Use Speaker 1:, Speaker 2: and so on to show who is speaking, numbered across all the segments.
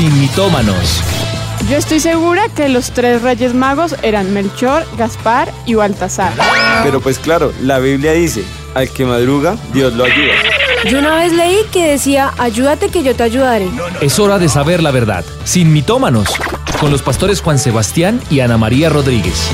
Speaker 1: sin mitómanos.
Speaker 2: Yo estoy segura que los tres reyes magos eran Melchor, Gaspar y Baltasar.
Speaker 3: Pero pues claro, la Biblia dice, al que madruga, Dios lo ayuda.
Speaker 4: Yo una vez leí que decía, ayúdate que yo te ayudaré.
Speaker 1: Es hora de saber la verdad, sin mitómanos, con los pastores Juan Sebastián y Ana María Rodríguez.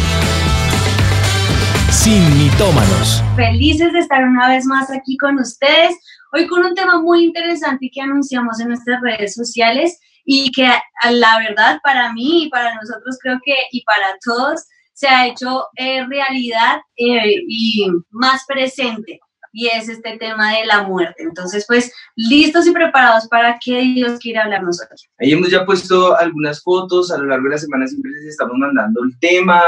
Speaker 1: Sin mitómanos.
Speaker 5: Felices de estar una vez más aquí con ustedes, hoy con un tema muy interesante que anunciamos en nuestras redes sociales y que la verdad para mí y para nosotros creo que y para todos se ha hecho eh, realidad eh, y más presente y es este tema de la muerte. Entonces, pues, listos y preparados para que Dios quiera hablar nosotros.
Speaker 6: Ahí hemos ya puesto algunas fotos, a lo largo de la semana siempre les estamos mandando el tema,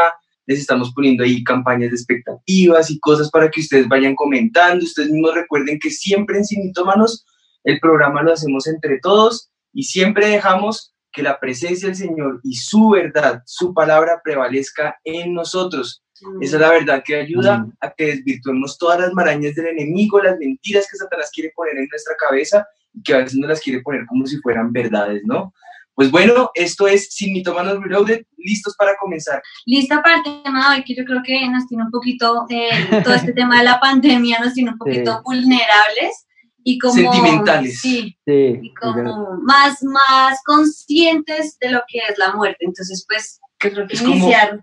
Speaker 6: les estamos poniendo ahí campañas de expectativas y cosas para que ustedes vayan comentando. Ustedes mismos recuerden que siempre en Sinitómanos el programa lo hacemos entre todos y siempre dejamos que la presencia del Señor y su verdad, su palabra prevalezca en nosotros. Esa es la verdad que ayuda
Speaker 3: Mm.
Speaker 6: a que desvirtuemos todas las marañas del enemigo, las mentiras que Satanás quiere poner en nuestra cabeza y que a veces nos las quiere poner como si fueran verdades, ¿no? Pues bueno, esto es Sin Mitómanos Reloaded, listos para comenzar.
Speaker 5: Lista para el tema de hoy, que yo creo que nos tiene un poquito, eh, todo este tema de la pandemia nos tiene un poquito vulnerables y como...
Speaker 6: Sentimentales.
Speaker 5: Sí,
Speaker 7: Sí,
Speaker 5: y como más, más conscientes de lo que es la muerte. Entonces, pues, creo que
Speaker 6: Es como-
Speaker 5: iniciar...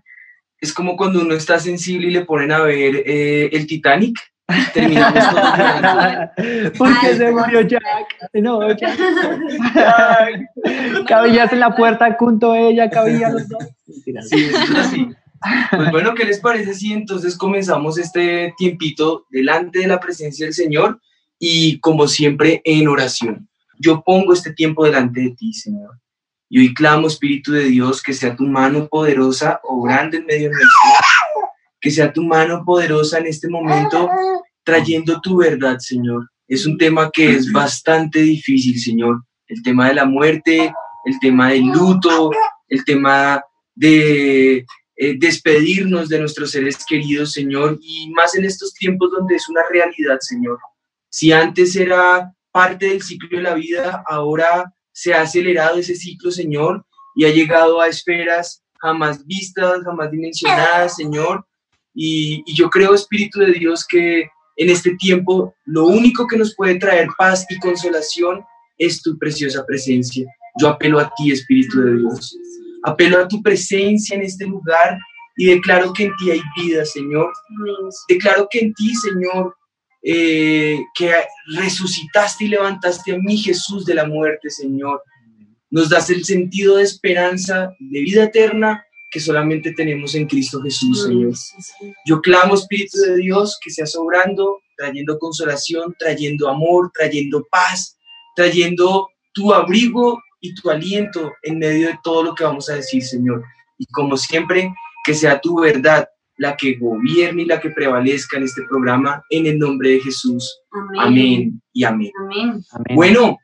Speaker 6: Es como cuando uno está sensible y le ponen a ver eh, el Titanic. Terminamos con
Speaker 7: Porque se murió Jack. No, Jack. Cabías en la puerta junto a ella, cabían los dos.
Speaker 6: Sí, eso es así. Pues bueno, ¿qué les parece si entonces comenzamos este tiempito delante de la presencia del Señor y como siempre en oración? Yo pongo este tiempo delante de ti, Señor. Y hoy clamo, Espíritu de Dios, que sea tu mano poderosa obrando en medio nuestro. Que sea tu mano poderosa en este momento trayendo tu verdad, Señor. Es un tema que es bastante difícil, Señor. El tema de la muerte, el tema del luto, el tema de eh, despedirnos de nuestros seres queridos, Señor, y más en estos tiempos donde es una realidad, Señor. Si antes era parte del ciclo de la vida, ahora se ha acelerado ese ciclo, Señor, y ha llegado a esferas jamás vistas, jamás dimensionadas, Señor. Y, y yo creo, Espíritu de Dios, que en este tiempo lo único que nos puede traer paz y consolación es tu preciosa presencia. Yo apelo a ti, Espíritu de Dios. Apelo a tu presencia en este lugar y declaro que en ti hay vida, Señor. Declaro que en ti, Señor, eh, que resucitaste y levantaste a mí, Jesús, de la muerte, Señor. Nos das el sentido de esperanza, de vida eterna que solamente tenemos en Cristo Jesús, Señor. Yo clamo, Espíritu de Dios, que seas obrando, trayendo consolación, trayendo amor, trayendo paz, trayendo tu abrigo y tu aliento en medio de todo lo que vamos a decir, Señor. Y como siempre, que sea tu verdad la que gobierne y la que prevalezca en este programa, en el nombre de Jesús. Amén y amén.
Speaker 5: Amén.
Speaker 7: Amén.
Speaker 6: Bueno,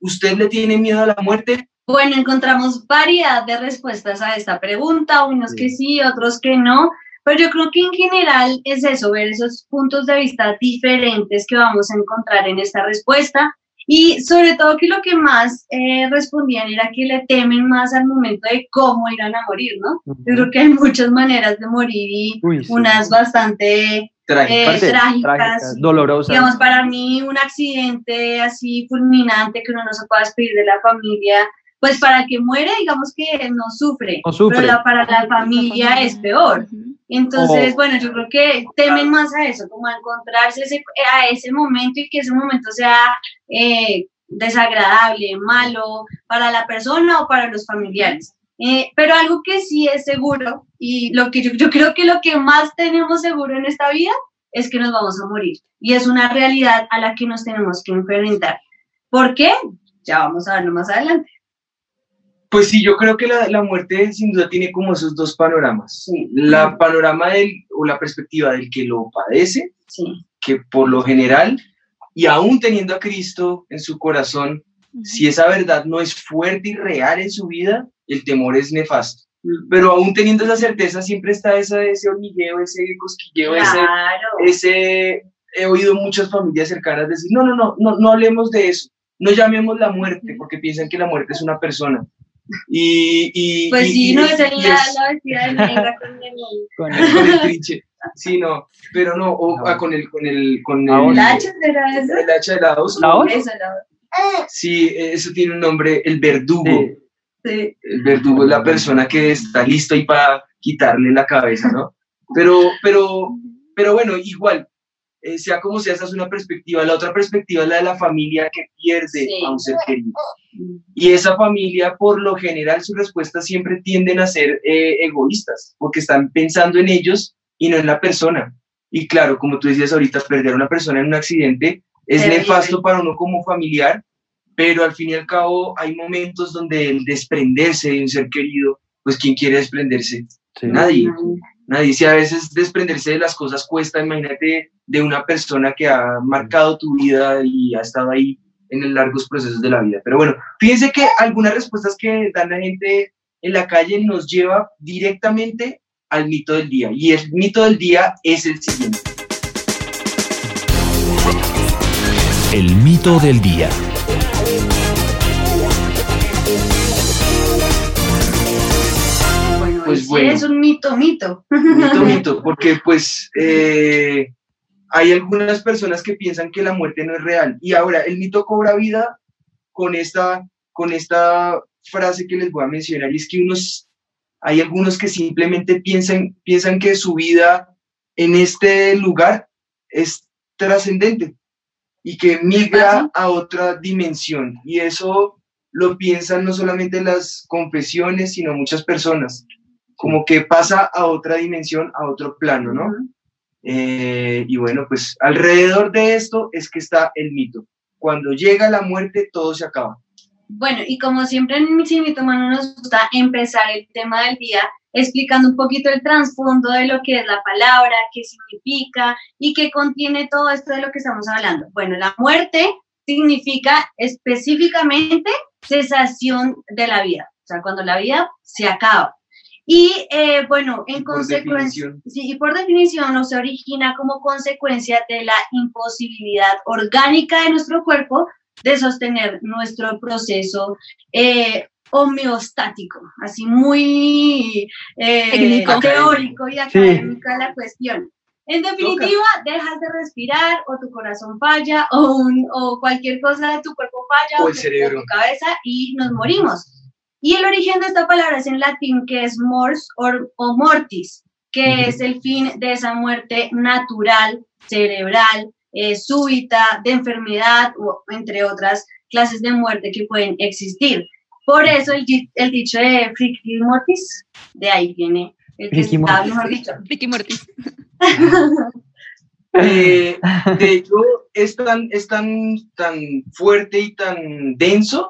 Speaker 6: ¿usted le tiene miedo a la muerte?
Speaker 5: Bueno, encontramos variedad de respuestas a esta pregunta, unos que sí, otros que no, pero yo creo que en general es eso, ver esos puntos de vista diferentes que vamos a encontrar en esta respuesta y sobre todo que lo que más eh, respondían era que le temen más al momento de cómo irán a morir, ¿no? Yo creo que hay muchas maneras de morir y
Speaker 7: Uy, sí.
Speaker 5: unas bastante eh, trágicas.
Speaker 7: trágicas, dolorosas.
Speaker 5: Digamos, para mí un accidente así fulminante que uno no se pueda despedir de la familia, pues para el que muere, digamos que no sufre,
Speaker 7: No sufre.
Speaker 5: pero la- para la familia es peor. Entonces,
Speaker 7: Oh.
Speaker 5: bueno, yo creo que temen más a eso, como a encontrarse ese- a ese momento y que ese momento sea eh, desagradable, malo para la persona o para los familiares. Eh, pero algo que sí es seguro y lo que yo, yo creo que lo que más tenemos seguro en esta vida es que nos vamos a morir. Y es una realidad a la que nos tenemos que enfrentar. ¿Por qué? Ya vamos a verlo más adelante.
Speaker 6: Pues sí, yo creo que la, la muerte sin duda tiene como esos dos panoramas.
Speaker 5: Sí.
Speaker 6: La panorama del, o la perspectiva del que lo padece,
Speaker 5: Sí.
Speaker 6: que por lo general, y aún teniendo a Cristo en su corazón, si esa verdad no es fuerte y real en su vida, el temor es nefasto. Pero aún teniendo esa certeza, siempre está esa, ese hormigueo, ese cosquilleo, ese,
Speaker 5: Claro.
Speaker 6: ese, he oído muchas familias cercanas decir, no, no, no, no, no hablemos de eso, no llamemos la muerte, porque piensan que la muerte es una persona. Y, y,
Speaker 5: Pues
Speaker 6: y-
Speaker 5: sí,
Speaker 6: y-
Speaker 5: no,
Speaker 6: y
Speaker 5: la,
Speaker 6: es-
Speaker 5: la vestida de negra con el...
Speaker 7: Con
Speaker 6: el trinche. Sí, no, pero no, o, ah, con el, con el, con el.
Speaker 5: ¿El hacha será eso?
Speaker 6: el hacha de la hoz.
Speaker 7: ¿La?
Speaker 5: Eso, la
Speaker 6: Sí, eso tiene un nombre, el verdugo.
Speaker 7: Sí.
Speaker 5: Sí.
Speaker 6: El verdugo es la persona que está listo ahí para quitarle la cabeza, ¿no? Pero, pero, pero bueno, igual, eh, sea como sea, esa es una perspectiva. La otra perspectiva es la de la familia que pierde
Speaker 5: Sí.
Speaker 6: a un ser querido. Y esa familia, por lo general, sus respuestas siempre tienden a ser eh, egoístas, porque están pensando en ellos y no en la persona. Y claro, como tú decías ahorita, perder a una persona en un accidente es
Speaker 5: Terrible.
Speaker 6: nefasto para uno como familiar, pero al fin y al cabo hay momentos donde el desprenderse de un ser querido, pues ¿quién quiere desprenderse?
Speaker 7: Sí.
Speaker 6: Nadie. Nadie. Si a veces desprenderse de las cosas cuesta, imagínate de una persona que ha marcado tu vida y ha estado ahí en largos procesos de la vida. Pero bueno, fíjense que algunas respuestas que dan la gente en la calle nos lleva directamente al mito del día. Y el mito del día es el siguiente.
Speaker 1: El mito del día.
Speaker 6: Pues
Speaker 5: ese
Speaker 6: bueno.
Speaker 5: es un mito, mito.
Speaker 6: Mito, mito, porque pues eh, hay algunas personas que piensan que la muerte no es real. Y ahora el mito cobra vida con esta, con esta frase que les voy a mencionar, y es que unos, hay algunos que simplemente piensan, piensan que su vida en este lugar es trascendente y que migra a otra dimensión. Y eso lo piensan no solamente las confesiones, sino muchas personas como que pasa a otra dimensión, a otro plano, ¿no? Eh, y bueno, pues alrededor de esto es que está el mito. Cuando llega la muerte, todo se acaba.
Speaker 5: Bueno, y como siempre en Mito Mano nos gusta empezar el tema del día explicando un poquito el trasfondo de lo que es la palabra, qué significa y qué contiene todo esto de lo que estamos hablando. Bueno, la muerte significa específicamente cesación de la vida, o sea, cuando la vida se acaba. Y eh, bueno, en consecuencia, sí, y por definición no se origina como consecuencia de la imposibilidad orgánica de nuestro cuerpo de sostener nuestro proceso eh, homeostático, así muy eh,
Speaker 4: Técnico.
Speaker 5: teórico y académica la cuestión. En definitiva, dejas de respirar o tu corazón falla o, un- o cualquier cosa de tu cuerpo falla
Speaker 6: O
Speaker 5: o,
Speaker 6: el
Speaker 5: tu-
Speaker 6: cerebro.
Speaker 5: o tu cabeza y nos morimos. Y el origen de esta palabra es en latín que es mors or- o mortis, que es el fin de esa muerte natural, cerebral, eh, súbita, de enfermedad, o, entre otras clases de muerte que pueden existir. Por eso el, di- el dicho de friki mortis, de ahí viene el que
Speaker 7: Friki
Speaker 5: está,
Speaker 7: mortis.
Speaker 5: mejor dicho.
Speaker 4: Morty.
Speaker 6: Eh, de hecho, es tan, es tan, tan fuerte y tan denso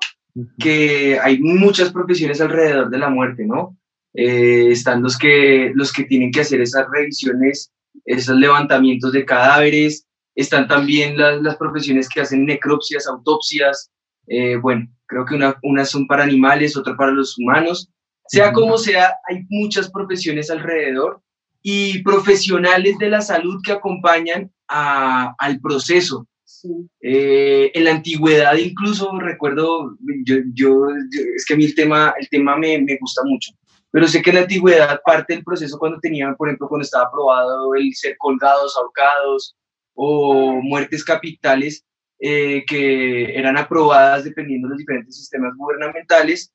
Speaker 6: que hay muchas profesiones alrededor de la muerte, ¿no? Eh, están los que, los que tienen que hacer esas revisiones, esos levantamientos de cadáveres, están también las, las profesiones que hacen necropsias, autopsias, eh, bueno, creo que una- unas son para animales, otras para los humanos. Sea como sea, hay muchas profesiones alrededor y profesionales de la salud que acompañan a- al proceso.
Speaker 5: Sí.
Speaker 6: Eh, en la antigüedad incluso recuerdo, yo, yo- yo- es que a mí el tema, el tema me, me gusta mucho, pero sé que en la antigüedad parte del proceso cuando tenían, por ejemplo, cuando estaba aprobado el ser colgados, ahorcados o muertes capitales eh, que eran aprobadas dependiendo de los diferentes sistemas gubernamentales,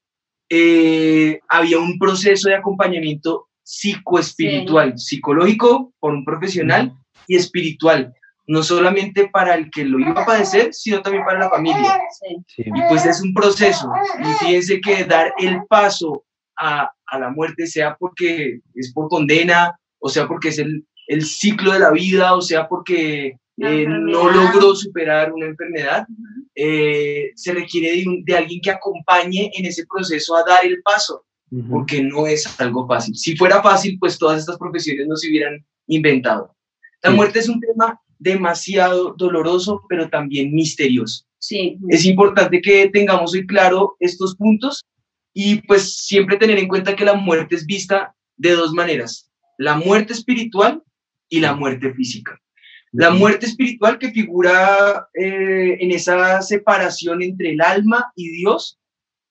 Speaker 6: eh, había un proceso de acompañamiento psicoespiritual, psicológico por un profesional y espiritual, no solamente para el que lo iba a padecer, sino también para la familia.
Speaker 5: Sí.
Speaker 6: Y pues es un proceso. Y fíjense que dar el paso a, a la muerte, sea porque es por condena, o sea porque es el, el ciclo de la vida, o sea porque eh, no logró superar una enfermedad, eh, se requiere de, un- de alguien que acompañe en ese proceso a dar el paso
Speaker 7: Ujú.
Speaker 6: porque no es algo fácil. Si fuera fácil, pues todas estas profesiones no se hubieran inventado. La
Speaker 7: Sí.
Speaker 6: muerte es un tema demasiado doloroso, pero también misterioso.
Speaker 5: Sí.
Speaker 6: Es importante que tengamos hoy claro estos puntos y pues siempre tener en cuenta que la muerte es vista de dos maneras, la muerte espiritual y la muerte física. La muerte espiritual que figura eh, en esa separación entre el alma y Dios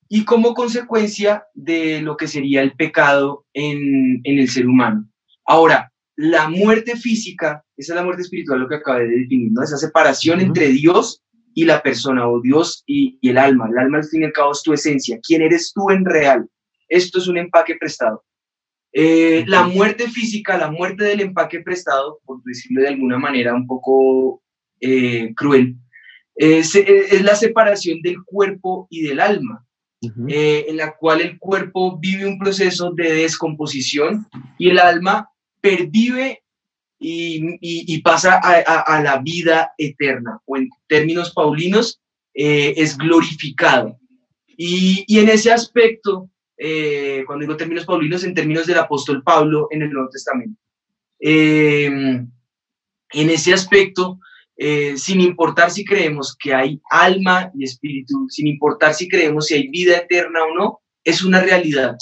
Speaker 6: y como consecuencia de lo que sería el pecado en, en el ser humano. Ahora, la muerte física, esa es la muerte espiritual, lo que acabé de definir, ¿no? Esa separación entre Dios y la persona, o Dios y, y, el alma. El alma, al fin y al cabo, es tu esencia. ¿Quién eres tú en real? Esto es un empaque prestado. Eh, la muerte física, la muerte del empaque prestado, por decirlo de alguna manera un poco eh, cruel, es, es, la separación del cuerpo y del alma, eh, en la cual el cuerpo vive un proceso de descomposición y el alma pervive y, y, y pasa a, a, a, la vida eterna, o en términos paulinos, es glorificado. Y, y en ese aspecto, eh, cuando digo términos paulinos, en términos del apóstol Pablo en el Nuevo Testamento. Eh, en ese aspecto, eh, sin importar si creemos que hay alma y espíritu, sin importar si creemos si hay vida eterna o no, es una realidad.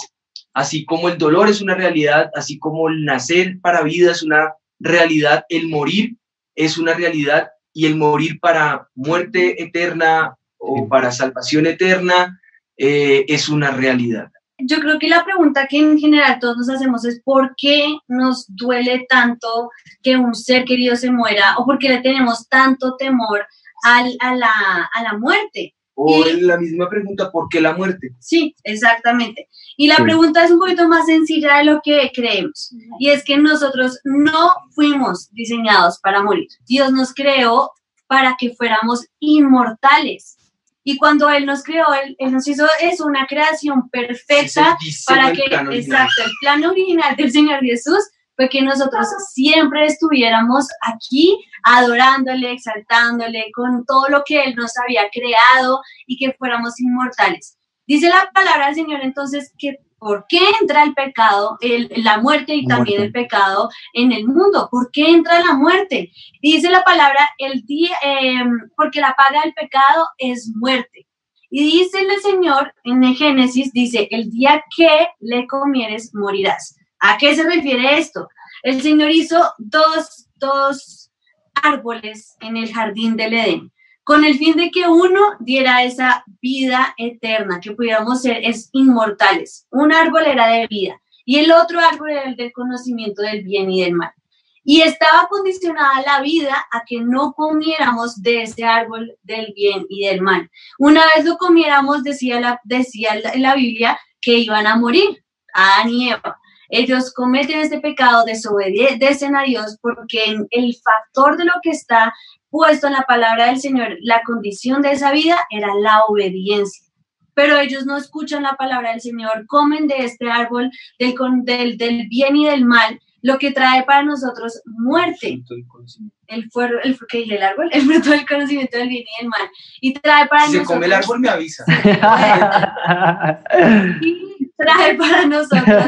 Speaker 6: Así como el dolor es una realidad, así como el nacer para vida es una realidad, el morir es una realidad y el morir para muerte eterna o para salvación eterna eh, es una realidad.
Speaker 5: Yo creo que la pregunta que en general todos nos hacemos es ¿por qué nos duele tanto que un ser querido se muera o por qué le tenemos tanto temor al, a, la, a la muerte?
Speaker 6: O y, la misma pregunta, ¿por qué la muerte?
Speaker 5: Sí, exactamente. Y la sí. pregunta es un poquito más sencilla de lo que creemos. Y es que nosotros no fuimos diseñados para morir. Dios nos creó para que fuéramos inmortales. Y cuando Él nos creó, Él, él nos hizo eso, una creación perfecta para que, exacto, el plan original del Señor Jesús fue que nosotros siempre estuviéramos aquí adorándole, exaltándole con todo lo que Él nos había creado y que fuéramos inmortales. Dice la palabra del Señor entonces que ¿por qué entra el pecado, el, la muerte y también muerte. el pecado en el mundo? ¿Por qué entra la muerte? Dice la palabra, el día, eh, porque la paga del pecado es muerte. Y dice el Señor en el Génesis, dice, el día que le comieres morirás. ¿A qué se refiere esto? El Señor hizo dos, dos árboles en el jardín del Edén con el fin de que uno diera esa vida eterna, que pudiéramos ser es inmortales. Un árbol era de vida y el otro árbol era el del conocimiento del bien y del mal. Y estaba condicionada la vida a que no comiéramos de ese árbol del bien y del mal. Una vez lo comiéramos, decía la, decía la, la Biblia, que iban a morir, Adán y Eva ellos cometen este pecado, desobedecen a Dios porque el factor de lo que está puesto en la palabra del Señor, la condición de esa vida era la obediencia. Pero ellos no escuchan la palabra del Señor, comen de este árbol del, del, del bien y del mal, lo que trae para nosotros muerte. El, fuero, el, ¿qué dije, el árbol, el fruto del conocimiento del bien y del mal. Y trae para
Speaker 6: si
Speaker 5: nosotros.
Speaker 6: Se come el árbol, me avisa.
Speaker 5: y trae para nosotros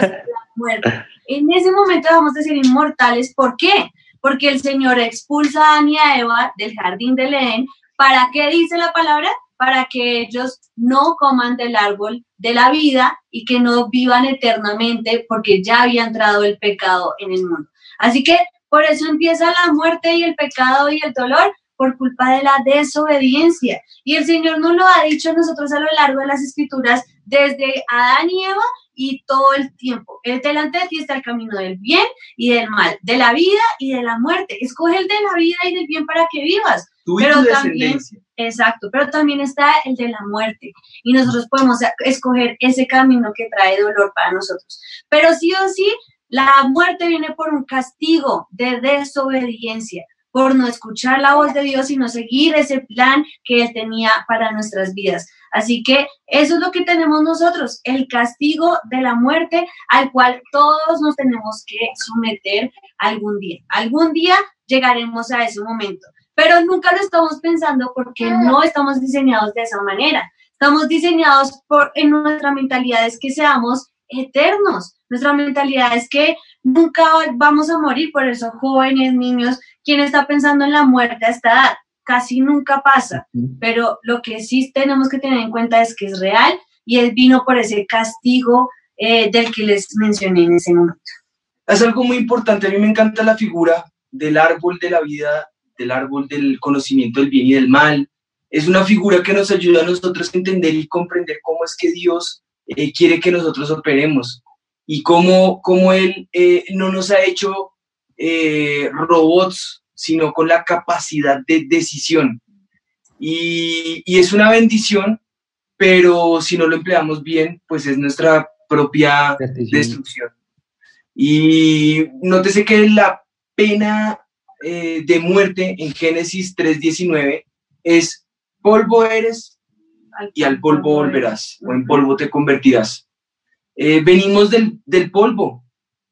Speaker 5: la muerte. En ese momento vamos a ser inmortales. ¿Por qué? porque el Señor expulsa a Adán y a Eva del jardín del Edén. ¿Para qué dice la palabra? Para que ellos no coman del árbol de la vida y que no vivan eternamente porque ya había entrado el pecado en el mundo. Así que por eso empieza la muerte y el pecado y el dolor por culpa de la desobediencia. Y el Señor nos lo ha dicho a nosotros a lo largo de las escrituras desde Adán y Eva y todo el tiempo. El delante de ti está el camino del bien y del mal, de la vida y de la muerte. Escoge el de la vida y del bien para que vivas.
Speaker 6: Tu
Speaker 5: pero también, exacto, pero también está el de la muerte y nosotros podemos escoger ese camino que trae dolor para nosotros. Pero sí o sí, la muerte viene por un castigo de desobediencia por no escuchar la voz de Dios y no seguir ese plan que Él tenía para nuestras vidas. Así que eso es lo que tenemos nosotros, el castigo de la muerte al cual todos nos tenemos que someter algún día. Algún día llegaremos a ese momento, pero nunca lo estamos pensando porque no estamos diseñados de esa manera. Estamos diseñados por, en nuestra mentalidad es que seamos eternos. Nuestra mentalidad es que nunca vamos a morir, por eso jóvenes, niños, ¿quién está pensando en la muerte a esta edad? Casi nunca pasa, pero lo que sí tenemos que tener en cuenta es que es real y él vino por ese castigo eh, del que les mencioné en ese momento.
Speaker 6: Es algo muy importante, a mí me encanta la figura del árbol de la vida, del árbol del conocimiento del bien y del mal, Es una figura que nos ayuda a nosotros a entender y comprender cómo es que Dios eh, quiere que nosotros operemos y cómo, cómo Él eh, no nos ha hecho eh, robots, sino con la capacidad de decisión. Y, y es una bendición, pero si no lo empleamos bien, pues es nuestra propia
Speaker 7: Destrucción.
Speaker 6: destrucción. Y nótese que la pena eh, de muerte en Génesis 3.19 es polvo eres y al polvo volverás, o en polvo te convertirás. Eh, venimos del, del polvo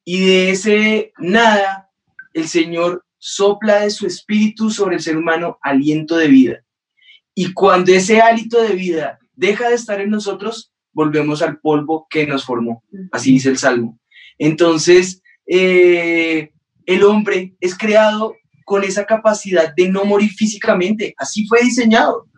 Speaker 6: y de ese nada el Señor sopla de su espíritu sobre el ser humano aliento de vida. Y cuando ese hálito de vida deja de estar en nosotros, volvemos al polvo que nos formó. Así dice el Salmo. Entonces, eh, el hombre es creado con esa capacidad de no morir físicamente. Así fue diseñado.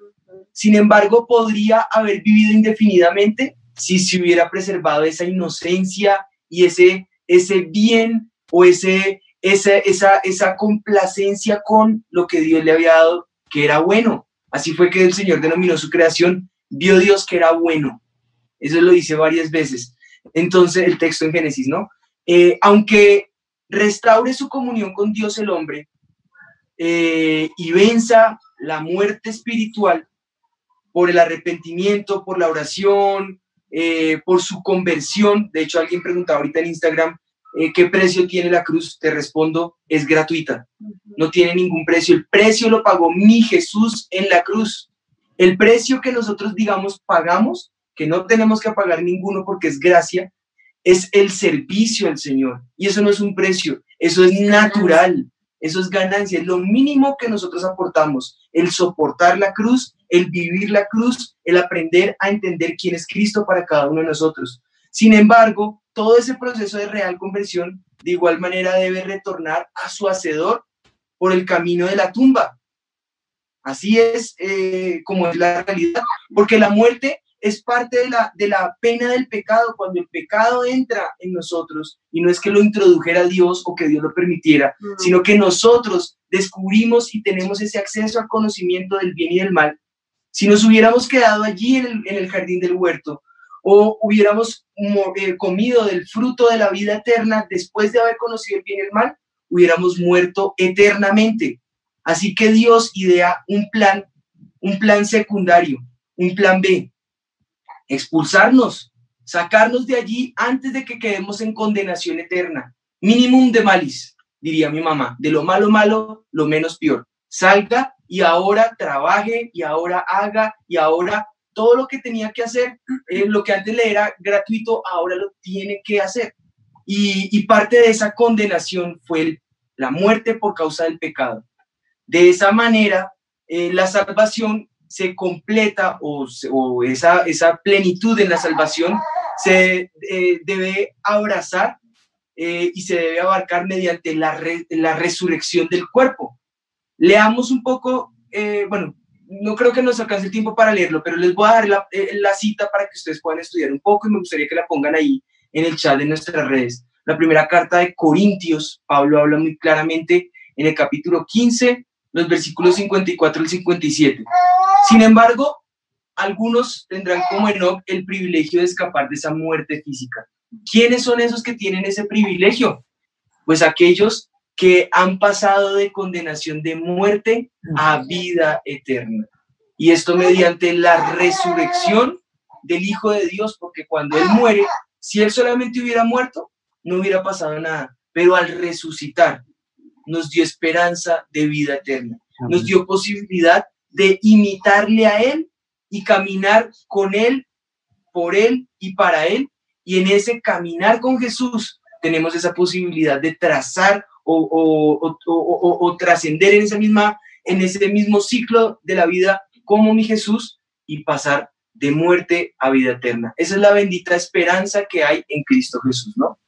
Speaker 6: Sin embargo, podría haber vivido indefinidamente si se hubiera preservado esa inocencia y ese, ese bien o ese, esa, esa, esa complacencia con lo que Dios le había dado, que era bueno. Así fue que el Señor denominó su creación, vio Dios que era bueno. Eso lo dice varias veces. Entonces, el texto en Génesis, ¿no? Eh, aunque restaure su comunión con Dios el hombre eh, y venza la muerte espiritual por el arrepentimiento, por la oración, eh, por su conversión. De hecho, alguien preguntaba ahorita en Instagram, eh, ¿qué precio tiene la cruz? Te respondo, es gratuita. No tiene ningún precio. El precio lo pagó mi Jesús en la cruz. El precio que nosotros, digamos, pagamos, que no tenemos que pagar ninguno porque es gracia, es el servicio al Señor. Y eso no es un precio, eso es natural, eso es ganancia, es lo mínimo que nosotros aportamos, el soportar la cruz, el vivir la cruz, el aprender a entender quién es Cristo para cada uno de nosotros. Sin embargo, todo ese proceso de real conversión de igual manera debe retornar a su hacedor por el camino de la tumba. Así es eh, como es la realidad, porque la muerte es parte de la, de la pena del pecado, cuando el pecado entra en nosotros, y no es que lo introdujera Dios o que Dios lo permitiera, sino que nosotros descubrimos y tenemos ese acceso al conocimiento del bien y del mal. Si nos hubiéramos quedado allí en el, en el jardín del huerto, o hubiéramos mo- eh, comido del fruto de la vida eterna después de haber conocido el bien y el mal, hubiéramos muerto eternamente. Así que Dios idea un plan, un plan secundario, un plan B, expulsarnos, sacarnos de allí antes de que quedemos en condenación eterna. Minimum de malis, diría mi mamá, de lo malo malo, lo menos peor. Salga y ahora trabaje y ahora haga y ahora todo lo que tenía que hacer, eh, lo que antes le era gratuito, ahora lo tiene que hacer. Y, y parte de esa condenación fue el- la muerte por causa del pecado. De esa manera, eh, la salvación se completa o, esa, esa plenitud en la salvación se eh, debe abrazar eh, y se debe abarcar mediante la, re- la resurrección del cuerpo. Leamos un poco, eh, bueno, no creo que nos alcance el tiempo para leerlo, pero les voy a dar la, eh, la cita para que ustedes puedan estudiar un poco y me gustaría que la pongan ahí en el chat de nuestras redes. La primera carta de Corintios, Pablo habla muy claramente en el capítulo 15, los versículos 54 al 57. Sin embargo, algunos tendrán como Enoch el privilegio de escapar de esa muerte física. ¿Quiénes son esos que tienen ese privilegio? Pues aquellos que han pasado de condenación de muerte a vida eterna. Y esto mediante la resurrección del Hijo de Dios, porque cuando Él muere, si Él solamente hubiera muerto, no hubiera pasado nada. Pero al resucitar, nos dio esperanza de vida eterna. Nos dio posibilidad de imitarle a Él y caminar con Él, por Él y para Él. Y en ese caminar con Jesús tenemos esa posibilidad de trazar o, o- o- o- o- o trascender en, esa misma, en ese mismo ciclo de la vida como mi Jesús y pasar de muerte a vida eterna. Esa es la bendita esperanza que hay en Cristo Jesús, ¿no?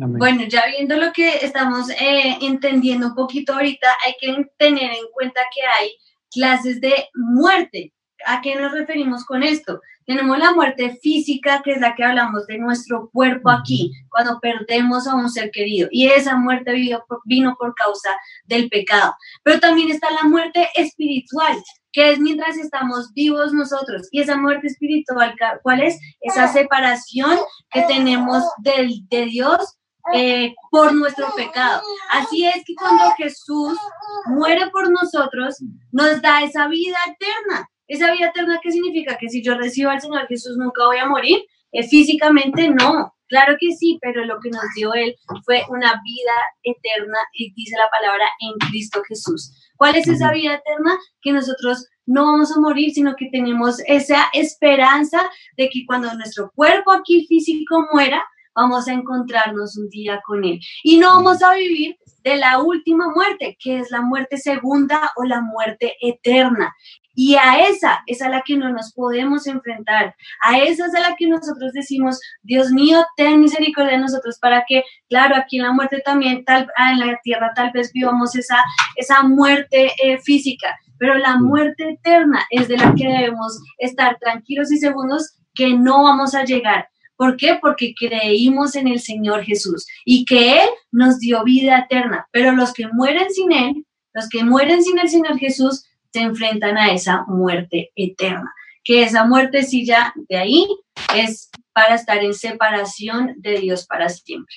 Speaker 7: Amén.
Speaker 5: Bueno, ya viendo lo que estamos eh, entendiendo un poquito ahorita, hay que tener en cuenta que hay clases de muerte. ¿A qué nos referimos con esto? Tenemos la muerte física, que es la que hablamos de nuestro cuerpo aquí, cuando perdemos a un ser querido. Y esa muerte vino por, causa del pecado. Pero también está la muerte espiritual, que es mientras estamos vivos nosotros. Y esa muerte espiritual, ¿cuál es? Esa separación que tenemos del, de Dios eh, por nuestro pecado. Así es que cuando Jesús muere por nosotros, nos da esa vida eterna. Esa vida eterna, ¿qué significa? Que si yo recibo al Señor Jesús nunca voy a morir. Eh, físicamente no, claro que sí, pero lo que nos dio Él fue una vida eterna y dice la palabra en Cristo Jesús. ¿Cuál es esa vida eterna? Que nosotros no vamos a morir, sino que tenemos esa esperanza de que cuando nuestro cuerpo aquí físico muera, vamos a encontrarnos un día con Él. Y no vamos a vivir de la última muerte, que es la muerte segunda o la muerte eterna. Y a esa es a la que no nos podemos enfrentar. A esa es a la que nosotros decimos, Dios mío, ten misericordia de nosotros para que, claro, aquí en la muerte también, tal, ah, en la tierra tal vez vivamos esa, esa muerte eh, física, pero la muerte eterna es de la que debemos estar tranquilos y segundos que no vamos a llegar. ¿Por qué? Porque creímos en el Señor Jesús y que Él nos dio vida eterna. Pero los que mueren sin Él, los que mueren sin el Señor Jesús, se enfrentan a esa muerte eterna. Que esa muertecilla de ahí es para estar en separación de Dios para siempre.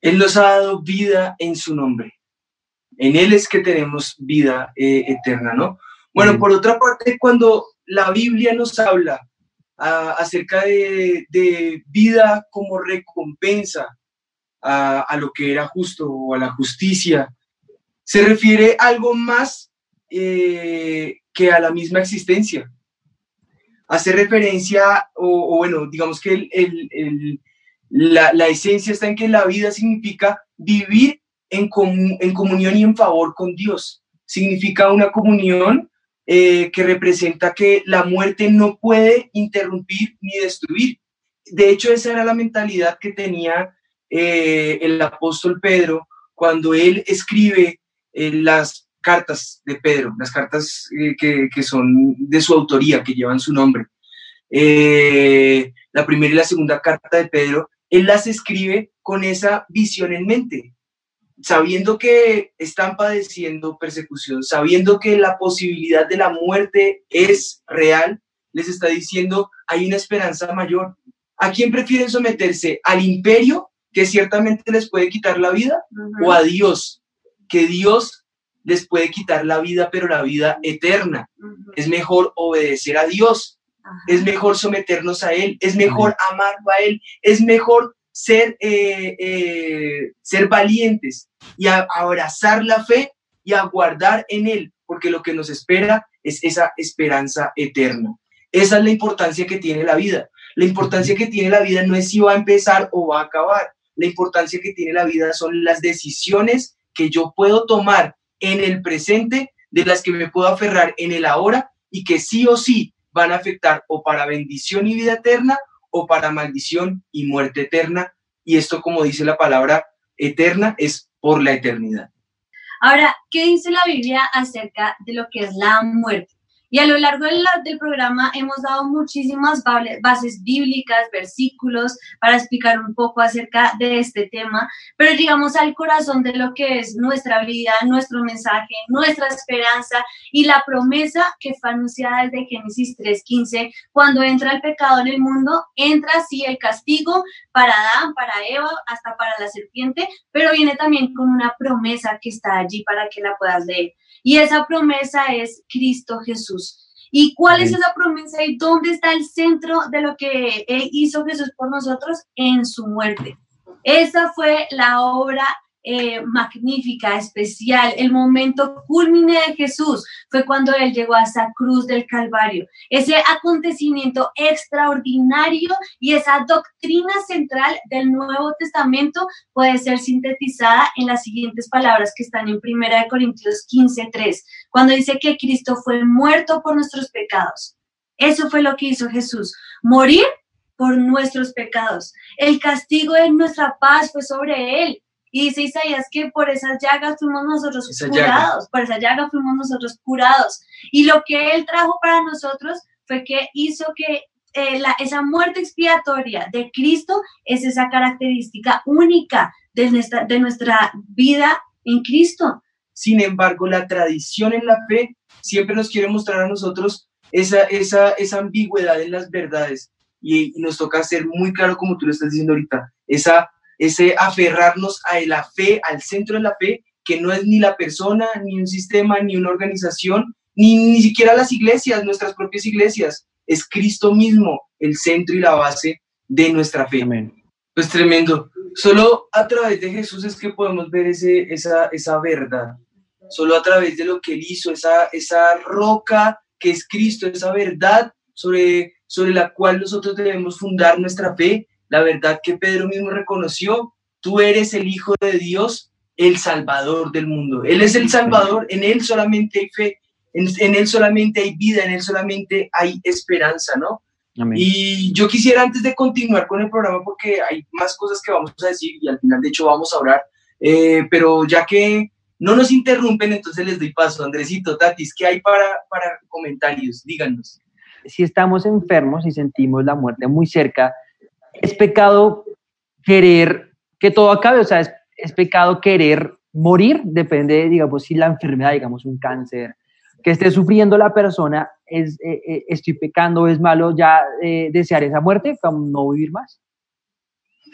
Speaker 6: Él nos ha dado vida en su nombre. En Él es que tenemos vida eh, eterna, ¿no? Bueno, por otra parte, cuando la Biblia nos habla acerca de, vida como recompensa a, lo que era justo o a la justicia. Se refiere a algo más eh, que a la misma existencia. Hace referencia, o, bueno, digamos que la, esencia está en que la vida significa vivir en, en comunión y en favor con Dios. Significa una comunión eh, que representa que la muerte no puede interrumpir ni destruir. De hecho, esa era la mentalidad que tenía eh, el apóstol Pedro cuando él escribe eh, las cartas de Pedro, las cartas que, que, son de su autoría, que llevan su nombre. la primera y la segunda carta de Pedro, él las escribe con esa visión en mente sabiendo que están padeciendo persecución, sabiendo que la posibilidad de la muerte es real, les está diciendo, hay una esperanza mayor. ¿A quién prefieren someterse? ¿Al imperio, que ciertamente les puede quitar la vida? ¿O a Dios, que Dios les puede quitar la vida, pero la vida eterna? Es mejor obedecer a Dios, es mejor someternos a Él, es mejor amarlo a Él, es mejor ser, eh, eh, ser valientes y abrazar la fe y aguardar en Él, porque lo que nos espera es esa esperanza eterna. Esa es la importancia que tiene la vida. La importancia que tiene la vida no es si va a empezar o va a acabar. La importancia que tiene la vida son las decisiones que yo puedo tomar en el presente, de las que me puedo aferrar en el ahora y que sí o sí van a afectar o para bendición y vida eterna o para maldición y muerte eterna. Y esto, como dice la palabra eterna, es por la eternidad.
Speaker 5: Ahora, ¿qué dice la Biblia acerca de lo que es la muerte? Y a lo largo del, programa hemos dado muchísimas bases bíblicas, versículos para explicar un poco acerca de este tema, pero llegamos al corazón de lo que es nuestra vida, nuestro mensaje, nuestra esperanza y la promesa que fue anunciada desde Génesis 3.15. Cuando entra el pecado en el mundo, entra así el castigo para Adán, para Eva, hasta para la serpiente, pero viene también con una promesa que está allí para que la puedas leer. Y esa promesa es Cristo Jesús. ¿Y cuál es esa promesa y dónde está el centro de lo que hizo Jesús por nosotros? En su muerte. Esa fue la obra eh, magnífica, especial, el momento culmine de Jesús fue cuando Él llegó a esa cruz del Calvario. Ese acontecimiento extraordinario y esa doctrina central del Nuevo Testamento puede ser sintetizada en las siguientes palabras que están en 1 Corintios 15, 3, cuando dice que Cristo fue muerto por nuestros pecados. Eso fue lo que hizo Jesús, morir por nuestros pecados. El castigo de nuestra paz fue sobre Él y dice Isaías que por esas llagas fuimos nosotros curados, por esa llaga fuimos nosotros curados. Y lo que Él trajo para nosotros fue que hizo que eh, la, esa muerte expiatoria de Cristo es esa característica única de nuestra, de nuestra vida en Cristo.
Speaker 6: Sin embargo, la tradición en la fe siempre nos quiere mostrar a nosotros esa, esa, esa ambigüedad en las verdades. Y, y nos toca ser muy claro, como tú lo estás diciendo ahorita, esa, ese aferrarnos a la fe, al centro de la fe, que no es ni la persona, ni un sistema, ni una organización, ni, ni siquiera las iglesias, nuestras propias iglesias. Es Cristo mismo el centro y la base de nuestra fe.
Speaker 7: Amén.
Speaker 6: Pues tremendo. Solo a través de Jesús es que podemos ver ese, esa, esa verdad. Solo a través de lo que Él hizo, esa, esa roca que es Cristo, esa verdad sobre, sobre la cual nosotros debemos fundar nuestra fe, la verdad que Pedro mismo reconoció, tú eres el Hijo de Dios, el Salvador del mundo. Él es el Salvador, en Él solamente hay fe, en, en Él solamente hay vida, en Él solamente hay esperanza, ¿no?
Speaker 7: Amén.
Speaker 6: Y yo quisiera antes de continuar con el programa, porque hay más cosas que vamos a decir y al final de hecho vamos a orar, eh, pero ya que no nos interrumpen, entonces les doy paso. Andresito, Tatis, ¿qué hay para, para comentarios? Díganos.
Speaker 7: si estamos enfermos y sentimos la muerte muy cerca, es pecado querer que todo acabe, o sea, es, es pecado querer morir, depende, digamos, si la enfermedad, digamos, un cáncer, que esté sufriendo la persona, es, eh, eh, estoy pecando, es malo ya eh, desear esa muerte, como no vivir más.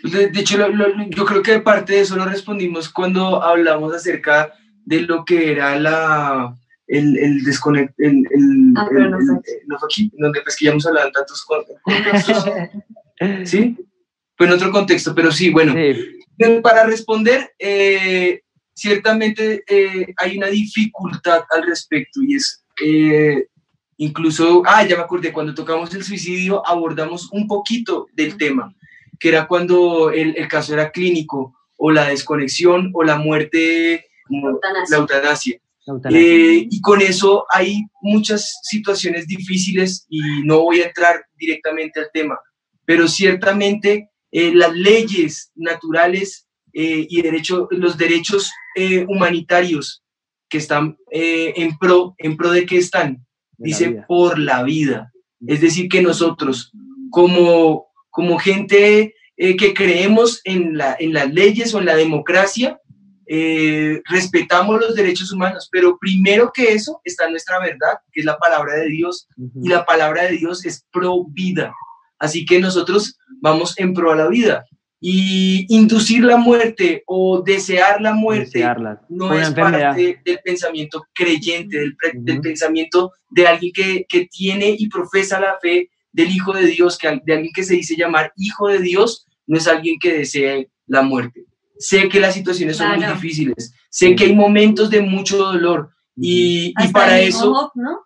Speaker 6: De, de hecho, lo- lo- yo creo que parte de eso lo respondimos cuando hablamos acerca de lo que era la, el, el desconect, el, el,
Speaker 5: Ah,
Speaker 6: el-
Speaker 5: no
Speaker 6: el-
Speaker 5: fue.
Speaker 6: eh, no aquí, donde pues que ya hemos hablado en tantos con- contextos, ¿sí? Fue en otro contexto, pero sí, bueno,
Speaker 7: Sí,
Speaker 6: Para responder, eh, ciertamente eh, hay una dificultad al respecto y es eh, incluso, ah, ya me acordé, cuando tocamos el suicidio abordamos un poquito del tema, que era cuando el, el caso era clínico o la desconexión o la muerte, la eutanasia. Eh, y con eso hay muchas situaciones difíciles y no voy a entrar directamente al tema, pero ciertamente eh, las leyes naturales eh, y derecho, los derechos eh, humanitarios que están en pro, en pro de qué están,
Speaker 7: De
Speaker 6: dice por la vida. Es decir, que nosotros como, como gente que creemos en, la, en las leyes o en la democracia, eh, respetamos los derechos humanos, pero primero que eso está nuestra verdad, que es la palabra de Dios,
Speaker 7: Ujú.
Speaker 6: y la palabra de Dios es pro vida. Así que nosotros vamos en pro a la vida. Y inducir la muerte o desear la muerte
Speaker 7: Desearla.
Speaker 6: no
Speaker 7: una
Speaker 6: es
Speaker 7: enfermedad.
Speaker 6: parte del pensamiento creyente, del, pre- del
Speaker 7: Ujú.
Speaker 6: pensamiento de alguien que, que tiene y profesa la fe del Hijo de Dios, que, de alguien que se dice llamar Hijo de Dios, no es alguien que desee la muerte. Sé que las situaciones son muy difíciles, sé que hay momentos de mucho dolor y, y para eso
Speaker 5: ¿no?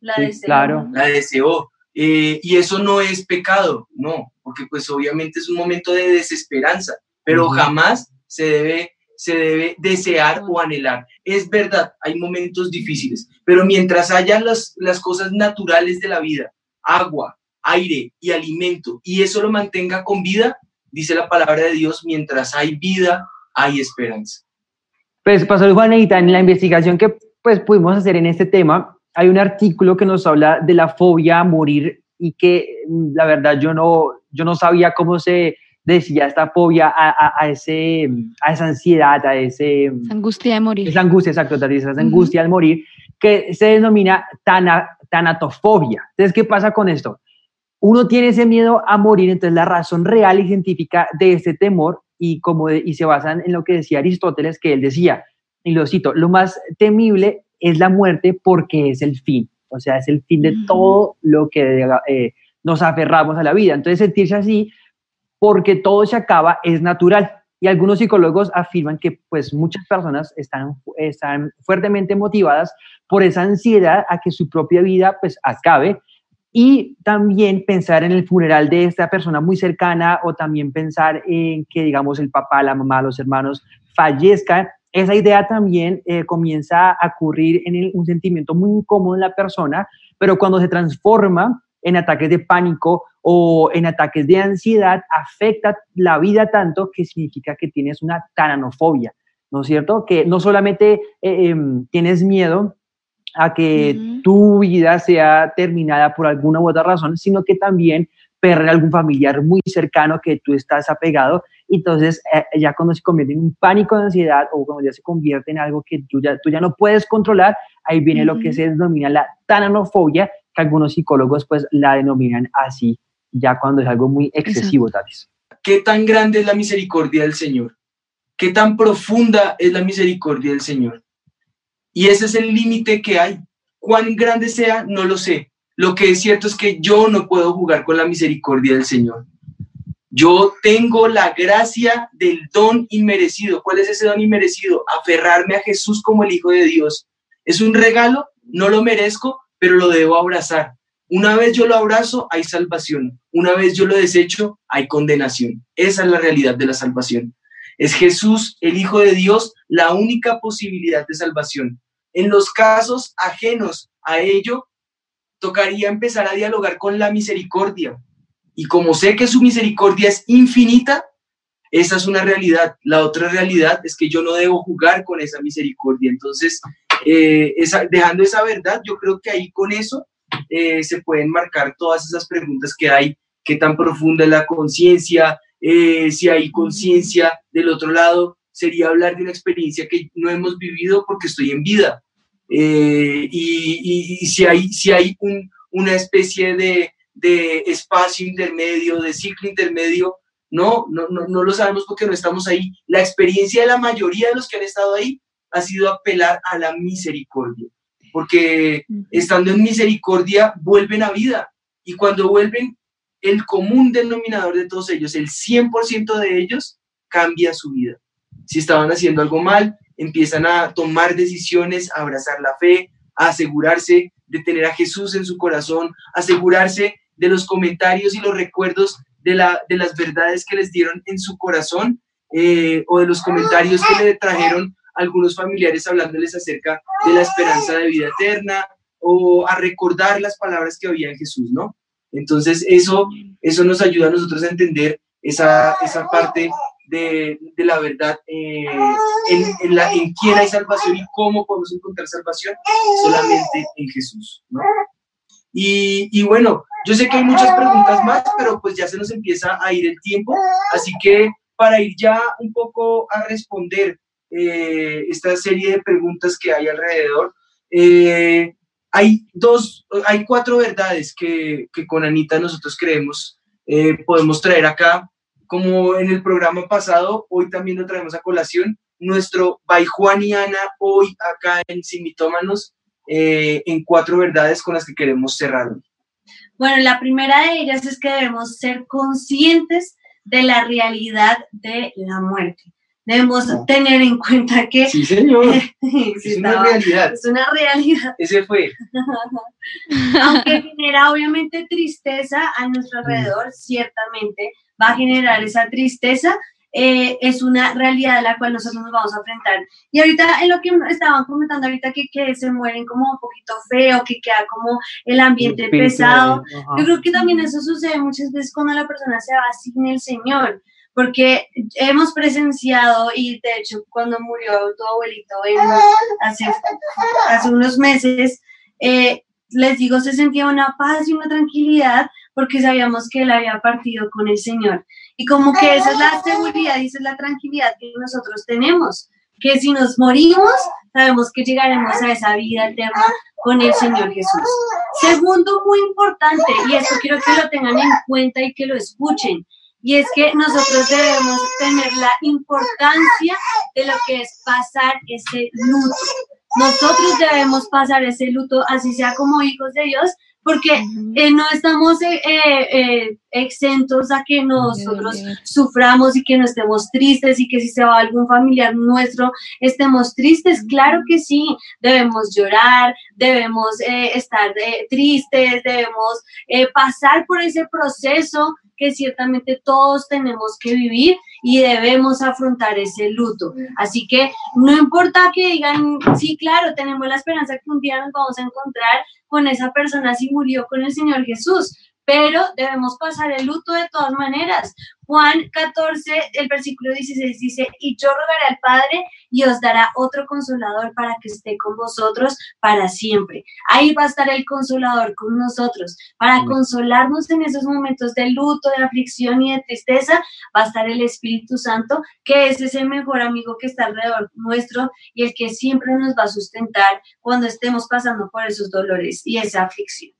Speaker 5: La
Speaker 7: Sí,
Speaker 5: deseó.
Speaker 7: claro.
Speaker 6: la deseó. Eh, y eso no es pecado, no, porque pues obviamente es un momento de desesperanza, pero jamás se debe, se debe desear o anhelar. Es verdad, hay momentos difíciles, pero mientras haya las, las cosas naturales de la vida, agua, aire y alimento, y eso lo mantenga con vida, dice la palabra de Dios, mientras hay vida, hay esperanza.
Speaker 7: Pues, Pastor Juanita, en la investigación que pues, pudimos hacer en este tema, hay un artículo que nos habla de la fobia a morir y que mm, la verdad yo no, yo no sabía cómo se decía esta fobia a, a- a ese, a esa ansiedad, a ese,
Speaker 2: Angustia de morir.
Speaker 7: esa angustia, exacto, esa angustia al morir, que se denomina tana- tanatofobia. Entonces, ¿qué pasa con esto? Uno tiene ese miedo a morir, entonces la razón real y científica de ese temor, y, como de- y se basan en lo que decía Aristóteles, que él decía, y lo cito, lo más temible es la muerte porque es el fin, o sea, es el fin de todo lo que eh, nos aferramos a la vida. Entonces, sentirse así porque todo se acaba es natural. Y algunos psicólogos afirman que pues muchas personas están, están fuertemente motivadas por esa ansiedad a que su propia vida pues acabe y también pensar en el funeral de esta persona muy cercana o también pensar en que digamos el papá, la mamá, los hermanos fallezcan. Esa idea también eh, comienza a ocurrir en el- un sentimiento muy incómodo en la persona, pero cuando se transforma en ataques de pánico o en ataques de ansiedad, afecta la vida tanto que significa que tienes una tananofobia, ¿no es cierto? Que no solamente eh, em, tienes miedo a que tu vida sea terminada por alguna u otra razón, sino que también perder algún familiar muy cercano que tú estás apegado entonces eh, ya cuando se convierte en un pánico de ansiedad o cuando ya se convierte en algo que tú ya, tú ya no puedes controlar, ahí viene lo que se denomina la tananofobia, que algunos psicólogos pues la denominan así, ya cuando es algo muy excesivo, vez.
Speaker 6: ¿Qué tan grande es la misericordia del Señor? ¿Qué tan profunda es la misericordia del Señor? Y ese es el límite que hay. Cuán grande sea, no lo sé. Lo que es cierto es que yo no puedo jugar con la misericordia del Señor. Yo tengo la gracia del don inmerecido. ¿Cuál es ese don inmerecido? Aferrarme a Jesús como el Hijo de Dios. Es un regalo, no lo merezco, pero lo debo abrazar. Una vez yo lo abrazo, hay salvación. Una vez yo lo desecho, hay condenación. Esa es la realidad de la salvación. Es Jesús, el Hijo de Dios, la única posibilidad de salvación. En los casos ajenos a ello, tocaría empezar a dialogar con la misericordia. Y como sé que su misericordia es infinita, esa es una realidad. La otra realidad es que yo no debo jugar con esa misericordia. Entonces, eh, dejando esa verdad, yo creo que ahí con eso eh, se pueden marcar todas esas preguntas que hay, qué tan profunda es la conciencia, eh, si hay conciencia del otro lado, sería hablar de una experiencia que no hemos vivido porque estoy en vida. Eh, y, si hay, si hay una especie de, de, espacio intermedio, de ciclo intermedio, no, no, no, no lo sabemos porque no estamos ahí. La experiencia de la mayoría de los que han estado ahí ha sido apelar a la misericordia porque estando en misericordia vuelven a vida y cuando vuelven, el común denominador de todos ellos, el 100% de ellos, cambia su vida. Si estaban haciendo algo mal, empiezan a tomar decisiones, a abrazar la fe, a asegurarse de tener a Jesús en su corazón, asegurarse de los comentarios y los recuerdos de, la, de las verdades que les dieron en su corazón eh, o de los comentarios que le trajeron algunos familiares hablándoles acerca de la esperanza de vida eterna o a recordar las palabras que había en Jesús, ¿no? Entonces eso, eso nos ayuda a nosotros a entender esa, esa parte de, de la verdad eh, en, en, la, en quién hay salvación y cómo podemos encontrar salvación solamente en Jesús, ¿no? Y, y, bueno, yo sé que hay muchas preguntas más, pero pues ya se nos empieza a ir el tiempo, así que para ir ya un poco a responder eh, esta serie de preguntas que hay alrededor. Eh, hay dos, hay cuatro verdades que, que con Anita nosotros creemos eh, podemos traer acá. Como en el programa pasado, hoy también lo traemos a colación. Nuestro By Juan y Ana, hoy acá en Simitómanos, en cuatro verdades con las que queremos cerrar.
Speaker 5: Bueno, la primera de ellas es que debemos ser conscientes de la realidad de la muerte debemos tener en cuenta que...
Speaker 6: Sí, señor. es una realidad.
Speaker 5: Es una realidad.
Speaker 6: Ese fue.
Speaker 5: Aunque genera obviamente tristeza a nuestro alrededor, ciertamente va a generar esa tristeza. Eh, es una realidad a la cual nosotros nos vamos a enfrentar. Y ahorita en lo que estaban comentando ahorita que, que se mueren como un poquito feo, que queda como el ambiente pesado. Yo creo que también eso sucede muchas veces cuando la persona se va sin el Señor porque hemos presenciado y de hecho cuando murió tu abuelito hace, hace, unos meses, eh, les digo, se sentía una paz y una tranquilidad porque sabíamos que él había partido con el Señor. Y como que esa es la seguridad y esa es la tranquilidad que nosotros tenemos, que si nos morimos, sabemos que llegaremos a esa vida eterna con el Señor Jesús. Segundo, muy importante, y esto quiero que lo tengan en cuenta y que lo escuchen, y es que nosotros debemos tener la importancia de lo que es pasar ese luto. Nosotros debemos pasar ese luto, así sea como hijos de Dios, porque eh, no estamos eh, eh, exentos a que nosotros suframos y que no estemos tristes y que si se va algún familiar nuestro estemos tristes. Claro que sí, debemos llorar, debemos estar tristes, debemos pasar por ese proceso que ciertamente todos tenemos que vivir y debemos afrontar ese luto. Así que no importa que digan, sí, claro, tenemos la esperanza que un día nos vamos a encontrar con esa persona si murió con el Señor Jesús, pero debemos pasar el luto de todas maneras. Juan 14, el versículo 16 dice, y yo rogaré al Padre y os dará otro consolador para que esté con vosotros para siempre. Ahí va a estar el consolador con nosotros, para consolarnos en esos momentos de luto, de aflicción y de tristeza, va a estar el Espíritu Santo, que es ese mejor amigo que está alrededor nuestro y el que siempre nos va a sustentar cuando estemos pasando por esos dolores y esa aflicción.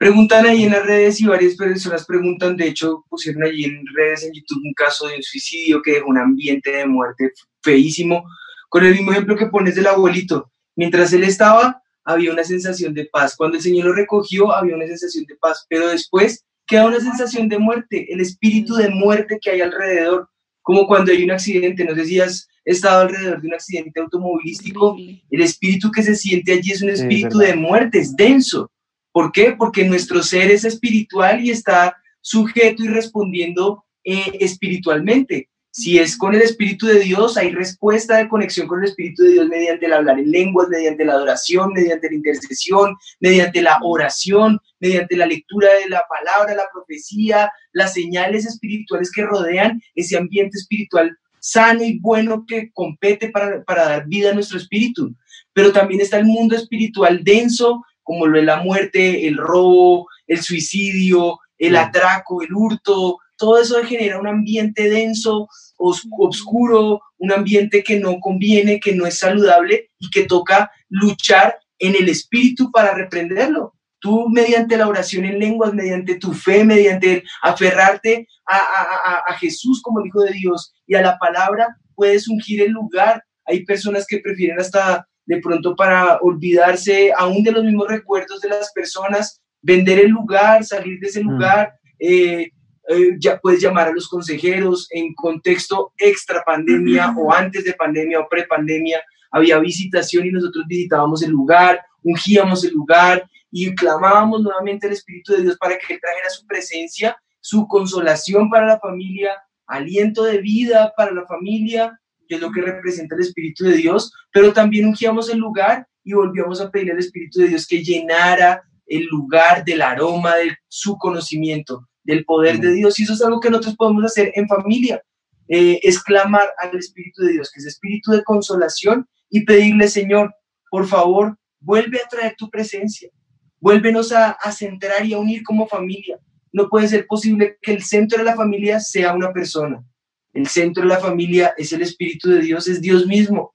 Speaker 6: Preguntan ahí en las redes y varias personas preguntan, de hecho pusieron allí en redes en YouTube un caso de un suicidio que dejó un ambiente de muerte feísimo, con el mismo ejemplo que pones del abuelito. Mientras él estaba, había una sensación de paz. Cuando el Señor lo recogió, había una sensación de paz, pero después queda una sensación de muerte, el espíritu de muerte que hay alrededor, como cuando hay un accidente, no sé si has estado alrededor de un accidente automovilístico, el espíritu que se siente allí es un espíritu de muerte, es denso ¿Por qué? Porque nuestro ser es espiritual y está sujeto y respondiendo eh, espiritualmente. Si es con el Espíritu de Dios, hay respuesta de conexión con el Espíritu de Dios mediante el hablar en lenguas, mediante la adoración, mediante la intercesión, mediante la oración, mediante la lectura de la palabra, la profecía, las señales espirituales que rodean ese ambiente espiritual sano y bueno que compete para, para dar vida a nuestro espíritu. Pero también está el mundo espiritual denso, como lo de la muerte, el robo, el suicidio, el atraco, el hurto, todo eso genera un ambiente denso, oscuro, un ambiente que no conviene, que no es saludable y que toca luchar en el espíritu para reprenderlo. Tú mediante la oración en lenguas, mediante tu fe, mediante aferrarte a, a Jesús como el Hijo de Dios y a la palabra, puedes ungir el lugar. Hay personas que prefieren hasta de pronto para olvidarse aún de los mismos recuerdos de las personas, vender el lugar, salir de ese mm. lugar, eh, eh, ya puedes llamar a los consejeros en contexto extra pandemia o antes de pandemia o pre-pandemia, había visitación y nosotros visitábamos el lugar, ungíamos el lugar y clamábamos nuevamente al Espíritu de Dios para que Él trajera su presencia, su consolación para la familia, aliento de vida para la familia que es lo que representa el Espíritu de Dios, pero también ungíamos el lugar y volvíamos a pedir al Espíritu de Dios que llenara el lugar del aroma de su conocimiento, del poder de Dios. Y eso es algo que nosotros podemos hacer en familia, eh, es clamar al Espíritu de Dios, que es espíritu de consolación, y pedirle, Señor, por favor, vuelve a traer tu presencia, vuélvenos a, a centrar y a unir como familia. No puede ser posible que el centro de la familia sea una persona. El centro de la familia es el Espíritu de Dios, es Dios mismo.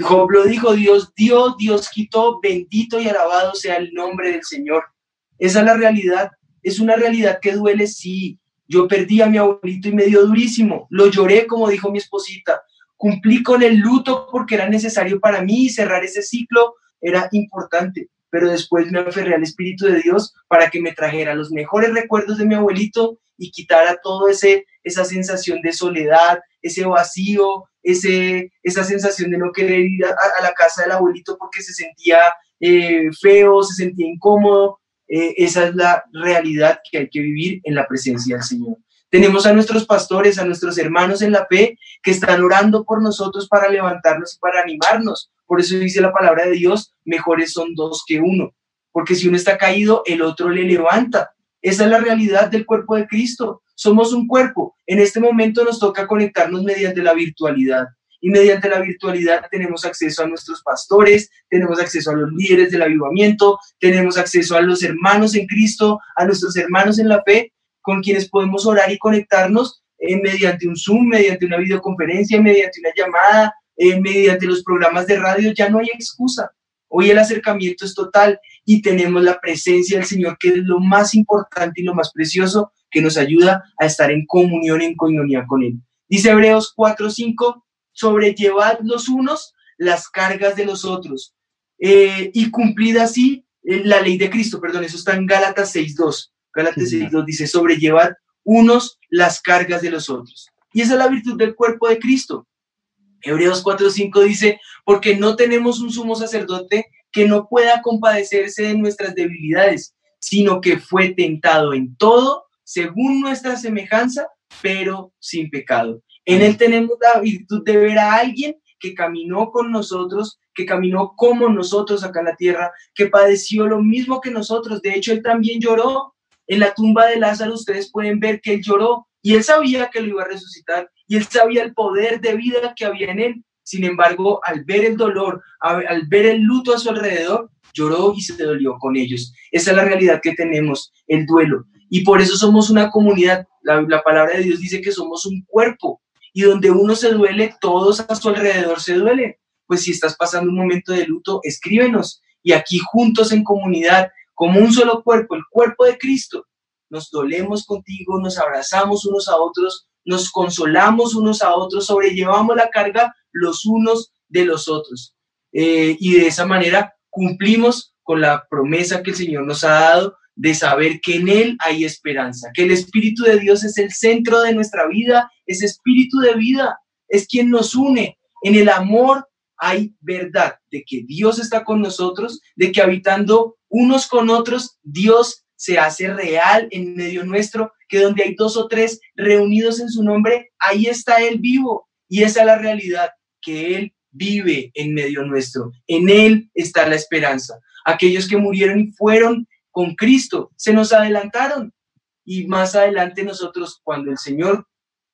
Speaker 6: Job lo dijo, Dios dio, Dios quitó, bendito y alabado sea el nombre del Señor. Esa es la realidad. Es una realidad que duele, sí. Yo perdí a mi abuelito y me dio durísimo. Lo lloré, como dijo mi esposita. Cumplí con el luto porque era necesario para mí cerrar ese ciclo era importante. Pero después me aferré al Espíritu de Dios para que me trajera los mejores recuerdos de mi abuelito y quitara todo ese esa sensación de soledad, ese vacío, ese, esa sensación de no querer ir a, la casa del abuelito porque se sentía eh, feo, se sentía incómodo. Eh, esa es la realidad que hay que vivir en la presencia del Señor. Tenemos a nuestros pastores, a nuestros hermanos en la fe que están orando por nosotros para levantarnos y para animarnos. Por eso dice la palabra de Dios, mejores son dos que uno. Porque si uno está caído, el otro le levanta. Esa es la realidad del cuerpo de Cristo. Somos un cuerpo. En este momento nos toca conectarnos mediante la virtualidad. Y mediante la virtualidad tenemos acceso a nuestros pastores, tenemos acceso a los líderes del avivamiento, tenemos acceso a los hermanos en Cristo, a nuestros hermanos en la fe, con quienes podemos orar y conectarnos eh, mediante un Zoom, mediante una videoconferencia, mediante una llamada, eh, mediante los programas de radio. Ya no hay excusa. Hoy el acercamiento es total y tenemos la presencia del Señor, que es lo más importante y lo más precioso, que nos ayuda a estar en comunión, en coinonía con Él. Dice Hebreos 4:5, sobrellevad los unos las cargas de los otros eh, y cumplid así eh, la ley de Cristo, perdón, eso está en Gálatas 6:2. Gálatas 6:2 dice, sobrellevad unos las cargas de los otros. Y esa es la virtud del cuerpo de Cristo. Hebreos 4:5 dice, porque no tenemos un sumo sacerdote que no pueda compadecerse de nuestras debilidades, sino que fue tentado en todo según nuestra semejanza, pero sin pecado. En él tenemos la virtud de ver a alguien que caminó con nosotros, que caminó como nosotros acá en la tierra, que padeció lo mismo que nosotros. De hecho, él también lloró En la tumba de Lázaro ustedes pueden ver que él lloró y él sabía que lo iba a resucitar y él sabía el poder de vida que había en él. Sin embargo, al ver el dolor, al ver el luto a su alrededor, lloró y se dolió con ellos. Esa es la realidad que tenemos, el duelo. Y por eso somos una comunidad. La, la palabra de Dios dice que somos un cuerpo y donde uno se duele, todos a su alrededor se duelen. Pues si estás pasando un momento de luto, escríbenos y aquí juntos en comunidad, como un solo cuerpo, el cuerpo de Cristo, nos dolemos contigo, nos abrazamos unos a otros, nos consolamos unos a otros, sobrellevamos la carga los unos de los otros. Eh, y de esa manera cumplimos con la promesa que el Señor nos ha dado de saber que en Él hay esperanza, que el Espíritu de Dios es el centro de nuestra vida, es Espíritu de vida, es quien nos une. En el amor hay verdad de que Dios está con nosotros, de que habitando unos con otros, Dios se hace real en medio nuestro, que donde hay dos o tres reunidos en su nombre, ahí está Él vivo. Y esa es la realidad, que Él vive en medio nuestro. En Él está la esperanza. Aquellos que murieron y fueron con Cristo se nos adelantaron. Y más adelante nosotros, cuando el Señor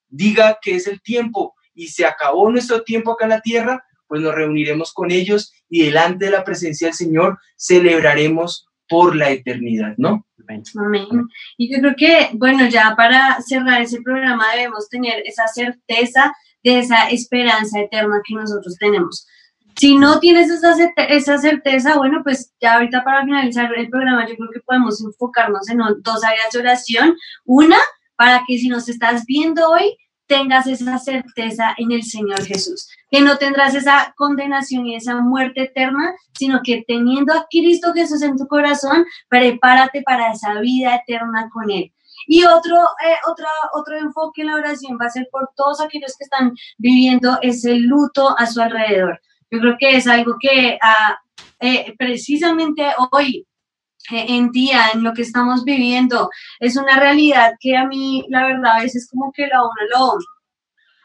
Speaker 6: diga que es el tiempo y se acabó nuestro tiempo acá en la tierra, pues nos reuniremos con ellos y delante de la presencia del Señor celebraremos por la eternidad, ¿no?
Speaker 5: Amén. Y yo creo que, bueno, ya para cerrar ese programa debemos tener esa certeza de esa esperanza eterna que nosotros tenemos. Si no tienes esa, esa certeza, bueno, pues ya ahorita para finalizar el programa yo creo que podemos enfocarnos en dos áreas de oración. Una, para que si nos estás viendo hoy, tengas esa certeza en el Señor Jesús, que no tendrás esa condenación y esa muerte eterna, sino que teniendo a Cristo Jesús en tu corazón, prepárate para esa vida eterna con Él. Y otro, eh, otro, otro enfoque en la oración va a ser por todos aquellos que están viviendo ese luto a su alrededor. Yo creo que es algo que ah, eh, precisamente hoy en día, en lo que estamos viviendo, es una realidad que a mí, la verdad, a veces como que a uno lo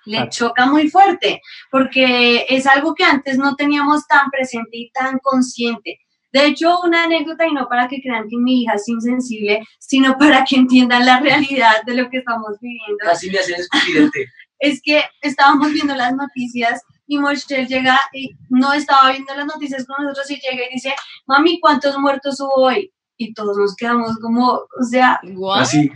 Speaker 5: le choca muy fuerte, porque es algo que antes no teníamos tan presente y tan consciente. De hecho, una anécdota, y no para que crean que mi hija es insensible, sino para que entiendan la realidad de lo que estamos viviendo.
Speaker 6: Casi me hacen
Speaker 5: es que estábamos viendo las noticias y Mochel llega y no estaba viendo las noticias con nosotros y llega y dice, mami, ¿cuántos muertos hubo hoy? Y todos nos quedamos como, o sea,
Speaker 6: así.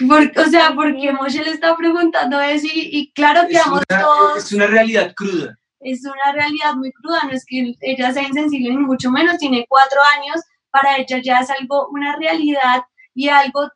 Speaker 5: o sea, porque Moshe le está preguntando eso y, claro que vamos todos.
Speaker 6: Es una realidad cruda.
Speaker 5: Es una realidad muy cruda, no es que ella sea insensible ni mucho menos, tiene cuatro años, para ella ya es algo, una realidad y algo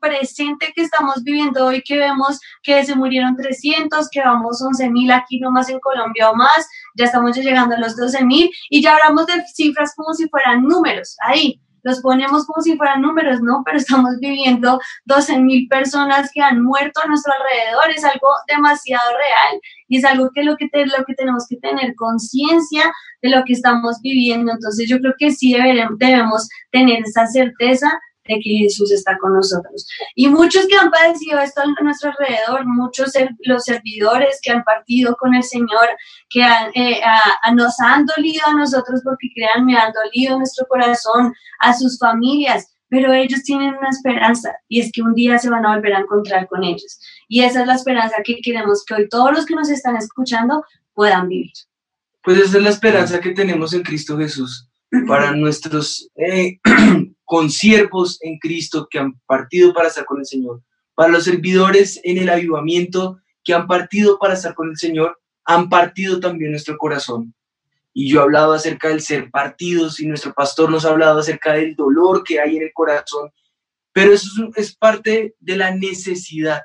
Speaker 5: presente que estamos viviendo hoy, que vemos que se murieron 300, que vamos 11 mil aquí nomás en Colombia o más, ya estamos llegando a los 12 mil y ya hablamos de cifras como si fueran números ahí. Los ponemos como si fueran números, ¿no? Pero estamos viviendo 12 mil personas que han muerto a nuestro alrededor. Es algo demasiado real y es algo que lo que, lo que tenemos que tener conciencia de lo que estamos viviendo. Entonces yo creo que sí debemos tener esa certeza de que Jesús está con nosotros. Y muchos que han padecido esto a nuestro alrededor, muchos los servidores que han partido con el Señor, que eh, nos han dolido a nosotros, porque créanme, han dolido nuestro corazón, a sus familias, pero ellos tienen una esperanza y es que un día se van a volver a encontrar con ellos. Y esa es la esperanza que queremos que hoy todos los que nos están escuchando puedan vivir.
Speaker 6: Pues esa es la esperanza que tenemos en Cristo Jesús para nuestros eh, consiervos en Cristo que han partido para estar con el Señor, para los servidores en el avivamiento que han partido para estar con el Señor, han partido también nuestro corazón. Y yo he hablado acerca del ser partidos y nuestro pastor nos ha hablado acerca del dolor que hay en el corazón, pero eso es, parte de la necesidad.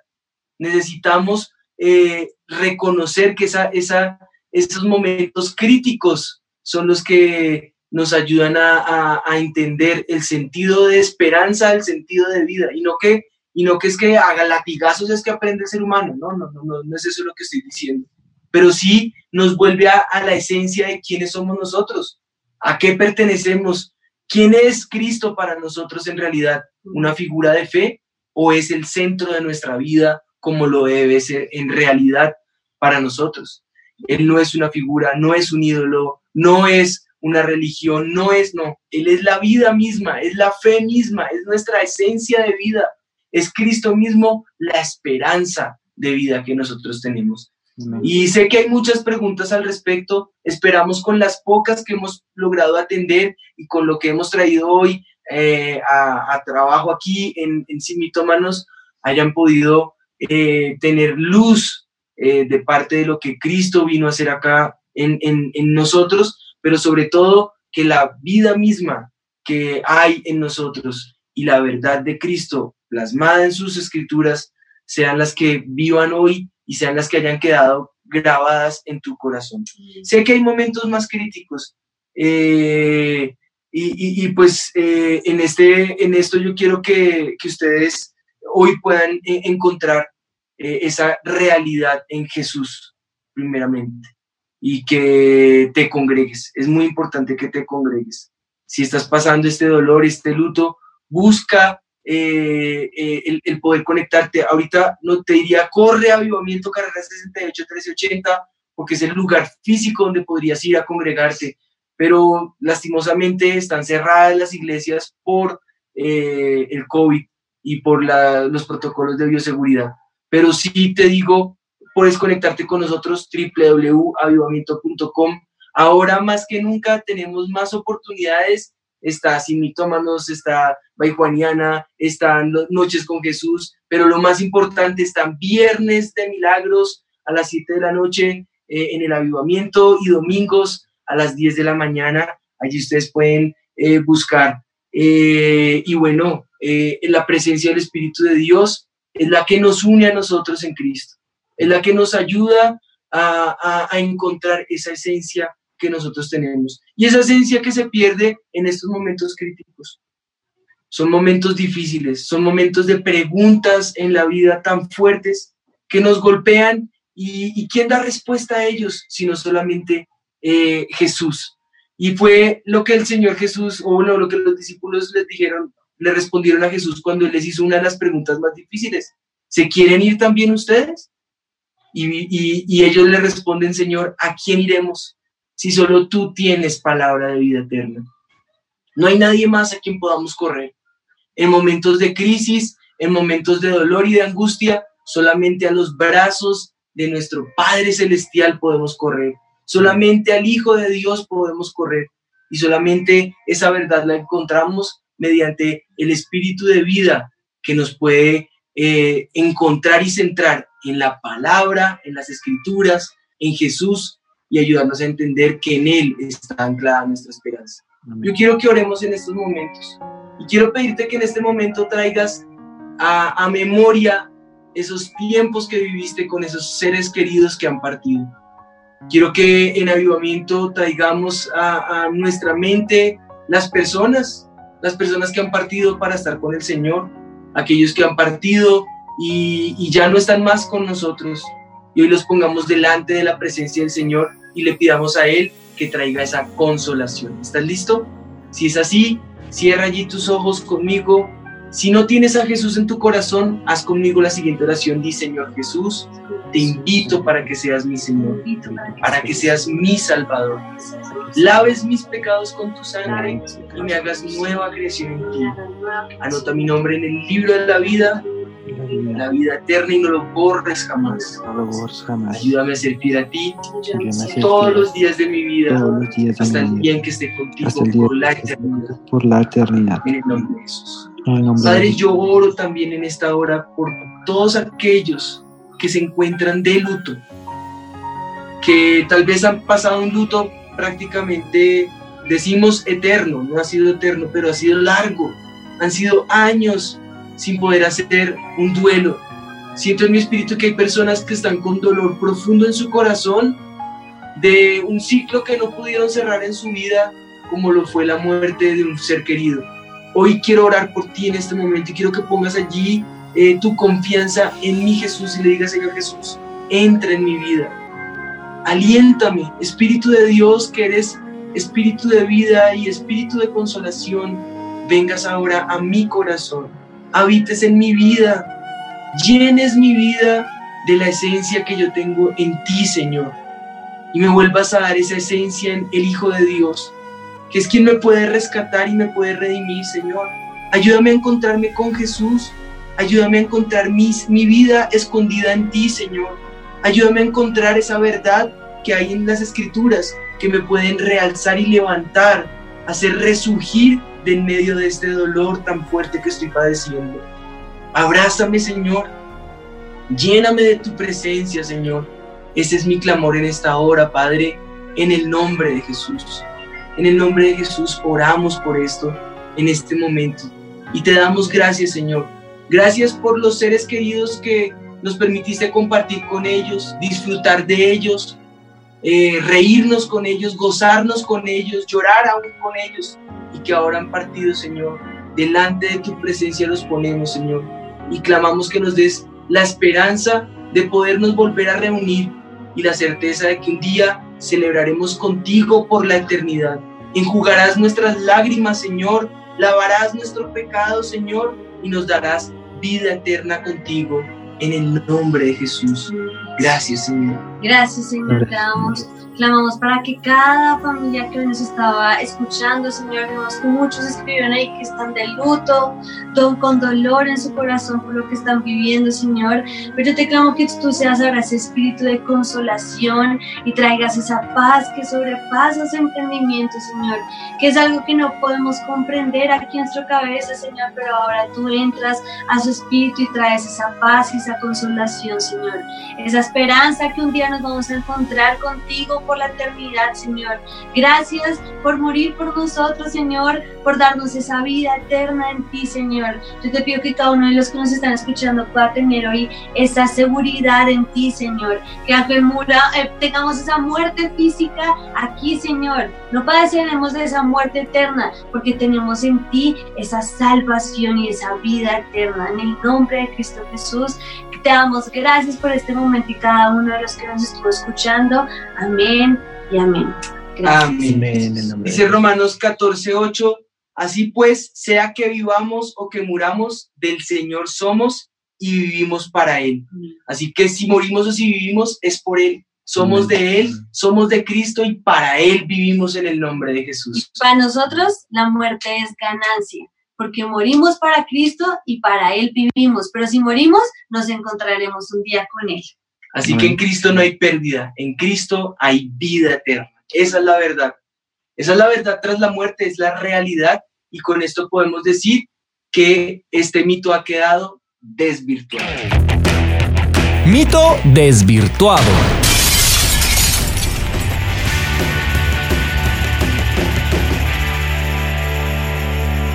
Speaker 6: Necesitamos eh, reconocer que esa, esa, esos momentos críticos son los que nos ayudan a, entender el sentido de esperanza, el sentido de vida, y no que, y no que es que haga latigazos es que aprende el ser humano, no, no, no, no, no es eso lo que estoy diciendo, pero sí nos vuelve a, a la esencia de quiénes somos nosotros, a qué pertenecemos, quién es Cristo para nosotros en realidad, una figura de fe o es el centro de nuestra vida como lo debe ser en realidad para nosotros. Él no es una figura, no es un ídolo, no es una religión, no es, no, Él es la vida misma, es la fe misma, es nuestra esencia de vida, es Cristo mismo la esperanza de vida que nosotros tenemos. Y sé que hay muchas preguntas al respecto, esperamos con las pocas que hemos logrado atender y con lo que hemos traído hoy eh, a, trabajo aquí en, en Simitómanos hayan podido eh, tener luz eh, de parte de lo que Cristo vino a hacer acá en, en, nosotros, pero sobre todo que la vida misma que hay en nosotros y la verdad de Cristo plasmada en sus escrituras sean las que vivan hoy y sean las que hayan quedado grabadas en tu corazón. Sé que hay momentos más críticos eh, y, y, pues en, este, en esto yo quiero que, que ustedes hoy puedan encontrar eh, esa realidad en Jesús, primeramente, y que te congregues. Es muy importante que te congregues. Si estás pasando este dolor, este luto, busca eh, eh, el, poder conectarte. Ahorita no te diría, corre a Avivamiento Carrera 68 1380, porque es el lugar físico donde podrías ir a congregarte, pero lastimosamente están cerradas las iglesias por el COVID y por los protocolos de bioseguridad pero sí te digo, puedes conectarte con nosotros www.avivamiento.com. Ahora más que nunca tenemos más oportunidades. Está Simitómanos, está Baijuaniana, están Noches con Jesús, pero lo más importante están viernes de milagros a las 7 de la noche eh, en el avivamiento y domingos a las 10 de la mañana. Allí ustedes pueden eh, buscar. Eh, y bueno, en la presencia del Espíritu de Dios es la que nos une a nosotros en Cristo, es la que nos ayuda a, encontrar esa esencia que nosotros tenemos. Y esa esencia que se pierde en estos momentos críticos. Son momentos difíciles, son momentos de preguntas en la vida tan fuertes que nos golpean y, quién da respuesta a ellos, sino solamente eh, Jesús. Y fue lo que el Señor Jesús, o lo que los discípulos les dijeron le respondieron a Jesús cuando él les hizo una de las preguntas más difíciles. ¿Se quieren ir también ustedes? Y, ellos le responden, Señor, ¿a quién iremos si solo tú tienes palabra de vida eterna? No hay nadie más a quien podamos correr. En momentos de crisis, en momentos de dolor y de angustia, solamente a los brazos de nuestro Padre Celestial podemos correr. Solamente al Hijo de Dios podemos correr. Y solamente esa verdad la encontramos mediante el espíritu de vida que nos puede eh, encontrar y centrar en la palabra, en las escrituras, en Jesús y ayudarnos a entender que en Él está anclada nuestra esperanza. Yo quiero que oremos en estos momentos y quiero pedirte que en este momento traigas a, memoria esos tiempos que viviste con esos seres queridos que han partido. Quiero que en avivamiento traigamos a, a nuestra mente las personas las personas que han partido para estar con el Señor, aquellos que han partido y, ya no están más con nosotros. Y hoy los pongamos delante de la presencia del Señor y le pidamos a Él que traiga esa consolación. ¿Estás listo? Si es así, cierra allí tus ojos conmigo. Si no tienes a Jesús en tu corazón, haz conmigo la siguiente oración. Di, Señor Jesús, te invito para que seas mi Señor, para que seas mi Salvador. Laves mis pecados con tu sangre y me hagas nueva creación en ti. Anota mi nombre en el libro de la vida, la vida eterna y no lo borres jamás. Ayúdame a ser fiel a ti todos los días de mi vida, hasta el día en que esté contigo por la eternidad.
Speaker 8: Por la eternidad.
Speaker 6: En el nombre de Jesús. Padre, yo oro también en esta hora por todos aquellos que se encuentran de luto, que tal vez han pasado un luto prácticamente, decimos eterno, no ha sido eterno, pero ha sido largo, han sido años sin poder hacer un duelo. Siento en mi espíritu que hay personas que están con dolor profundo en su corazón de un ciclo que no pudieron cerrar en su vida, como lo fue la muerte de un ser querido. Hoy quiero orar por ti en este momento y quiero que pongas allí eh, tu confianza en mi Jesús y le digas, Señor Jesús, entra en mi vida. Aliéntame, Espíritu de Dios, que eres Espíritu de vida y Espíritu de consolación, vengas ahora a mi corazón, habites en mi vida, llenes mi vida de la esencia que yo tengo en ti, Señor, y me vuelvas a dar esa esencia en el Hijo de Dios, que es quien me puede rescatar y me puede redimir, Señor. Ayúdame a encontrarme con Jesús. Ayúdame a encontrar mi, mi vida escondida en ti, Señor. Ayúdame a encontrar esa verdad que hay en las escrituras que me pueden realzar y levantar, hacer resurgir de en medio de este dolor tan fuerte que estoy padeciendo. Abrázame, Señor. Lléname de tu presencia, Señor. Ese es mi clamor en esta hora, Padre, en el nombre de Jesús. En el nombre de Jesús oramos por esto en este momento. Y te damos gracias, Señor. Gracias por los seres queridos que nos permitiste compartir con ellos, disfrutar de ellos, eh, reírnos con ellos, gozarnos con ellos, llorar aún con ellos y que ahora han partido, Señor. Delante de tu presencia los ponemos, Señor, y clamamos que nos des la esperanza de podernos volver a reunir y la certeza de que un día celebraremos contigo por la eternidad. Enjugarás nuestras lágrimas, Señor, lavarás nuestro pecado, Señor, y nos darás vida eterna contigo en el nombre de Jesús. Gracias, Señor.
Speaker 5: Gracias, Señor. Te damos Clamamos para que cada familia que nos estaba escuchando, Señor, vemos que muchos escribieron ahí que están de luto, con dolor en su corazón por lo que están viviendo, Señor. Pero yo te clamo que tú seas ahora ese espíritu de consolación y traigas esa paz que sobrepasa ese entendimiento, Señor, que es algo que no podemos comprender aquí en nuestra cabeza, Señor, pero ahora tú entras a su espíritu y traes esa paz y esa consolación, Señor. Esa esperanza que un día nos vamos a encontrar contigo por la eternidad, Señor. Gracias por morir por nosotros, Señor, por darnos esa vida eterna en ti, Señor. Yo te pido que cada uno de los que nos están escuchando pueda tener hoy esa seguridad en ti, Señor. Que eh, tengamos esa muerte física aquí, Señor. No padeceremos de esa muerte eterna, porque tenemos en ti esa salvación y esa vida eterna. En el nombre de Cristo Jesús, te damos gracias por este momento y cada uno de los que nos estuvo escuchando. Amén y amén.
Speaker 6: Amén. Dice Romanos 14, 8. Así pues, sea que vivamos o que muramos, del Señor somos y vivimos para Él. Así que si morimos o si vivimos, es por Él. Somos de Él, somos de Cristo y para Él vivimos en el nombre de Jesús.
Speaker 5: para nosotros la muerte es ganancia porque morimos para Cristo y para Él vivimos, pero si morimos, nos encontraremos un día con Él.
Speaker 6: Así que en Cristo no hay pérdida, en Cristo hay vida eterna. Esa es la verdad. Esa es la verdad tras la muerte, es la realidad y con esto podemos decir que este mito ha quedado desvirtuado.
Speaker 1: Mito desvirtuado.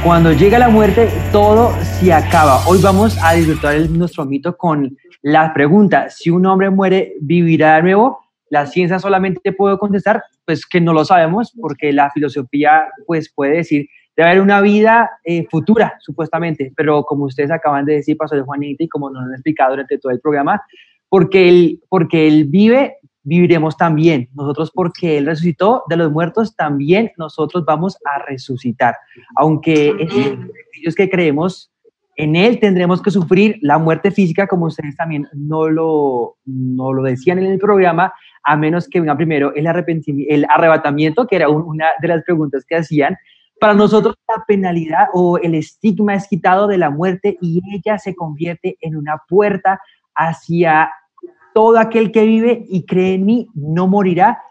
Speaker 7: Cuando llega la muerte, todo se acaba. Hoy vamos a disfrutar nuestro mito con la pregunta, si un hombre muere, ¿vivirá de nuevo? La ciencia solamente puede contestar, pues que no lo sabemos, porque la filosofía pues puede decir, debe haber una vida eh, futura, supuestamente, pero como ustedes acaban de decir, Pastor Juanita, y como nos han explicado durante todo el programa, porque él, porque él vive, viviremos también. Nosotros porque Él resucitó de los muertos, también nosotros vamos a resucitar. Aunque aquellos que creemos en Él tendremos que sufrir la muerte física, como ustedes también no lo, no lo decían en el programa, a menos que venga primero el, arrepentimiento, el arrebatamiento, que era una de las preguntas que hacían. Para nosotros la penalidad o el estigma es quitado de la muerte y ella se convierte en una puerta hacia todo aquel que vive y cree en mí no morirá,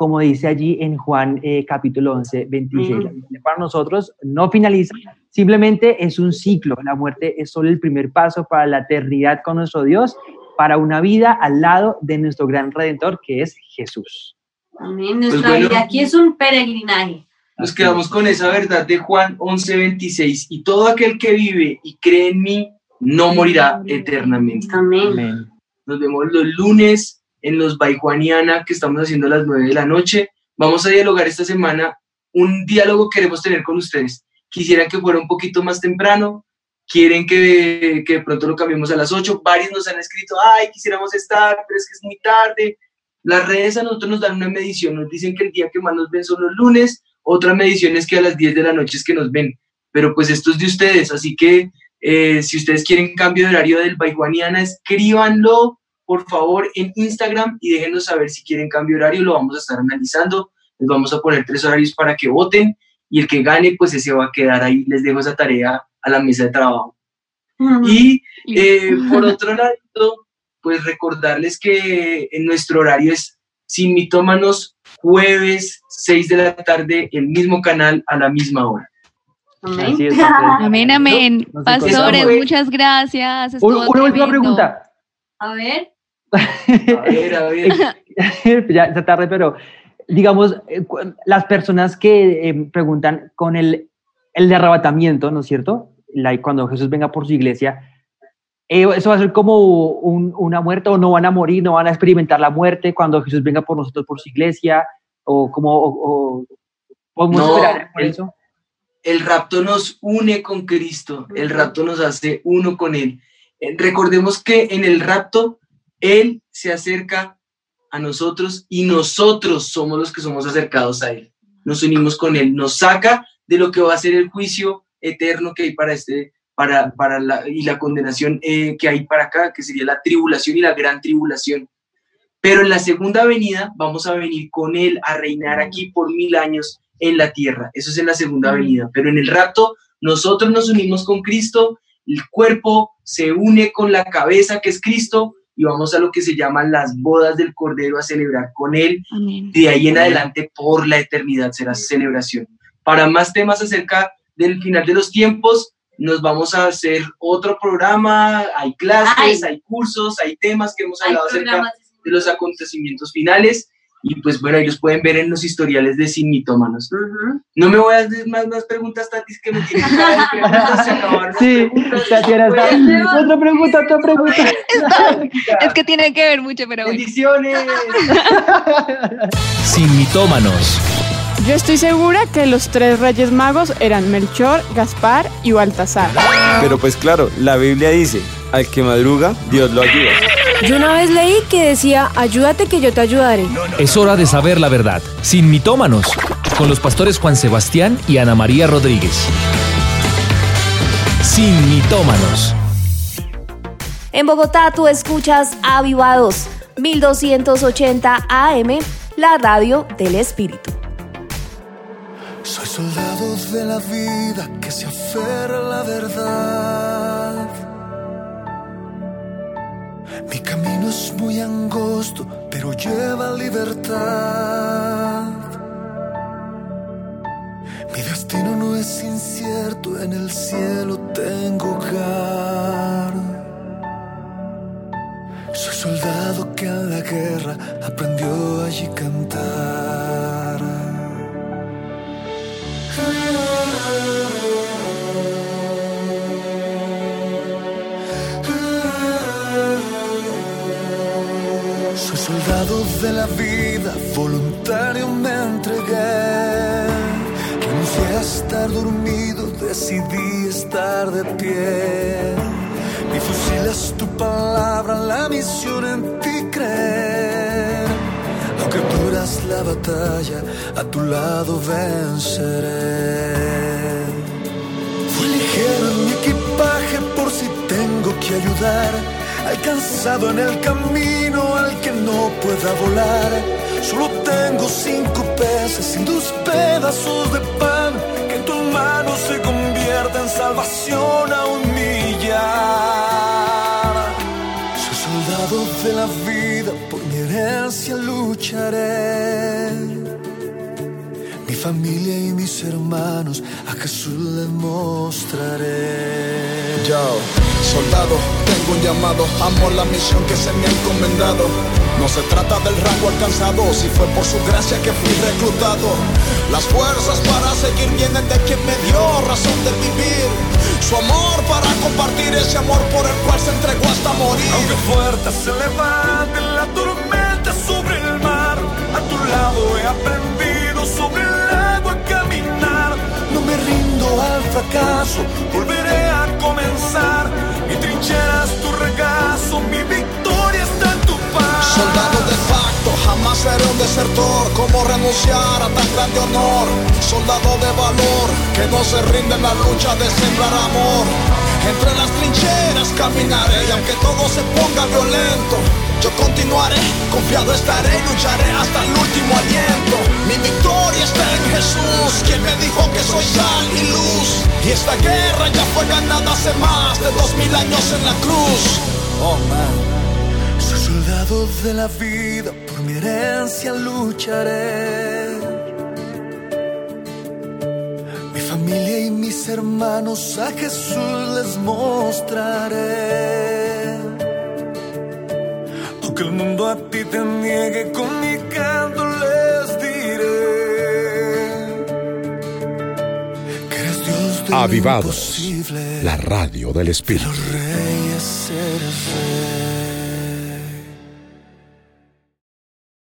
Speaker 7: como dice allí en Juan eh, capítulo 11, 26. Para nosotros no finaliza, simplemente es un ciclo. La muerte es solo el primer paso para la eternidad con nuestro Dios, para una vida al lado de nuestro gran redentor que es Jesús.
Speaker 5: Amén. Pues Nuestra vida aquí es un peregrinaje.
Speaker 6: Nos quedamos con esa verdad de Juan 11, 26. Y todo aquel que vive y cree en mí no morirá eternamente.
Speaker 5: Amén.
Speaker 6: Nos vemos los lunes en los Baijuaniana que estamos haciendo a las 9 de la noche. Vamos a dialogar esta semana. Un diálogo queremos tener con ustedes. Quisiera que fuera un poquito más temprano. Quieren que, que de pronto lo cambiemos a las 8. Varios nos han escrito, ay, quisiéramos estar, pero es que es muy tarde. Las redes a nosotros nos dan una medición. Nos dicen que el día que más nos ven son los lunes. Otra medición es que a las 10 de la noche es que nos ven. Pero pues esto es de ustedes. Así que eh, si ustedes quieren cambio de horario del Baijuaniana, escríbanlo por favor en Instagram y déjenos saber si quieren cambio de horario, lo vamos a estar analizando. Les vamos a poner tres horarios para que voten y el que gane, pues ese va a quedar ahí. Les dejo esa tarea a la mesa de trabajo. Y eh, por otro lado, pues recordarles que en nuestro horario es sin mitómanos jueves 6 de la tarde, el mismo canal a la misma hora.
Speaker 5: Amén.
Speaker 7: Es.
Speaker 8: Amén, amén.
Speaker 7: No sé
Speaker 8: Pastores, muchas gracias. Estuvo
Speaker 7: Una última pregunta.
Speaker 5: A ver.
Speaker 6: A ver, a ver.
Speaker 7: ya está tarde, pero digamos, eh, las personas que eh, preguntan con el, el de arrebatamiento, ¿no es cierto? La- cuando Jesús venga por su iglesia, eh, ¿eso va a ser como un- una muerte o no van a morir, no van a experimentar la muerte cuando Jesús venga por nosotros por su iglesia? ¿O cómo o, o- podemos
Speaker 6: No,
Speaker 7: esperar por
Speaker 6: el-
Speaker 7: eso?
Speaker 6: el rapto nos une con Cristo, el rapto nos hace uno con Él. Eh, Recordemos que en el rapto Él se acerca a nosotros y nosotros somos los que somos acercados a Él. Nos unimos con Él, nos saca de lo que va a ser el juicio eterno que hay para este, para, para la, y la condenación eh, que hay para acá, que sería la tribulación y la gran tribulación. Pero en la segunda venida vamos a venir con Él a reinar aquí por mil años en la tierra. Eso es en la segunda venida. Pero en el rapto nosotros nos unimos con Cristo, el cuerpo se une con la cabeza que es Cristo y vamos a lo que se llaman las bodas del Cordero a celebrar con Él.
Speaker 8: Amén.
Speaker 6: De ahí en adelante por la eternidad será celebración. Para más temas acerca del final de los tiempos, nos vamos a hacer otro programa, hay clases, hay cursos, hay temas que hemos hablado acerca de los acontecimientos finales y pues bueno, ahí los pueden ver en los historiales de Sin Mitómanos.
Speaker 5: Ujú.
Speaker 6: No me voy a hacer más, más preguntas, Tatis, que me tienen preguntas, se acabaron
Speaker 7: Sí,
Speaker 6: preguntas.
Speaker 7: Está.
Speaker 6: Pues,
Speaker 7: Otra pregunta, otra pregunta.
Speaker 8: Es que tiene que ver mucho, pero bueno.
Speaker 6: Bendiciones.
Speaker 1: Sin mitómanos.
Speaker 2: Yo estoy segura que los tres reyes magos eran Melchor, Gaspar y Baltasar.
Speaker 3: Pero pues claro, la Biblia dice, al que madruga, Dios lo ayuda.
Speaker 4: Yo una vez leí que decía, ayúdate que yo te ayudaré.
Speaker 1: Es hora de saber la verdad. Sin mitómanos. Con los pastores Juan Sebastián y Ana María Rodríguez. Sin mitómanos.
Speaker 9: En Bogotá tú escuchas Avivados, 1280 AM, la radio del espíritu.
Speaker 10: Soy soldado de la vida que se aferra a la verdad. Mi camino es muy angosto, pero lleva libertad. Mi destino no es incierto, en el cielo tengo hogar. Soy soldado que en la guerra aprendió allí cantar. Soldado de la vida, voluntario me entregué. Renuncié a estar dormido, decidí estar de pie. Mi fusil es tu palabra, la misión en ti creer. Aunque duras la batalla, a tu lado venceré. Fui ligero en mi equipaje por si tengo que ayudar. Alcanzado en el camino al que no pueda volar. Solo tengo cinco peces y dos pedazos de pan. Que en tus manos se convierta en salvación a un millar. Soy soldado de la vida, por mi herencia lucharé. Mi familia y mis hermanos a Jesús les mostraré.
Speaker 11: Yo, soldado, tengo un llamado, amo la misión que se me ha encomendado. No se trata del rango alcanzado, si fue por su gracia que fui reclutado. Las fuerzas para seguir vienen de quien me dio razón de vivir. Su amor para compartir ese amor por el cual se entregó hasta morir.
Speaker 10: Aunque fuerte se levante la tormenta sobre el mar, a tu lado he aprendido sobre el me rindo al fracaso, volveré a comenzar. Mi trinchera es tu regazo, mi victoria está en tu paz.
Speaker 11: Soldado de facto, jamás seré un desertor. ¿Cómo renunciar a tan grande honor? Soldado de valor, que no se rinde en la lucha de sembrar amor. Entre las trincheras caminaré y aunque todo se ponga violento, yo continuaré Confiado estaré y lucharé hasta el último aliento. Mi victoria está en Jesús, quien me dijo que soy sal y luz. Y esta guerra ya fue ganada hace más de dos mil años en la cruz. Oh man.
Speaker 10: Soy soldado de la vida, por mi herencia lucharé. Mi familia y mis hermanos a Jesús les mostraré. Aunque el mundo a ti te niegue, con
Speaker 12: Avivados, la radio del Espíritu.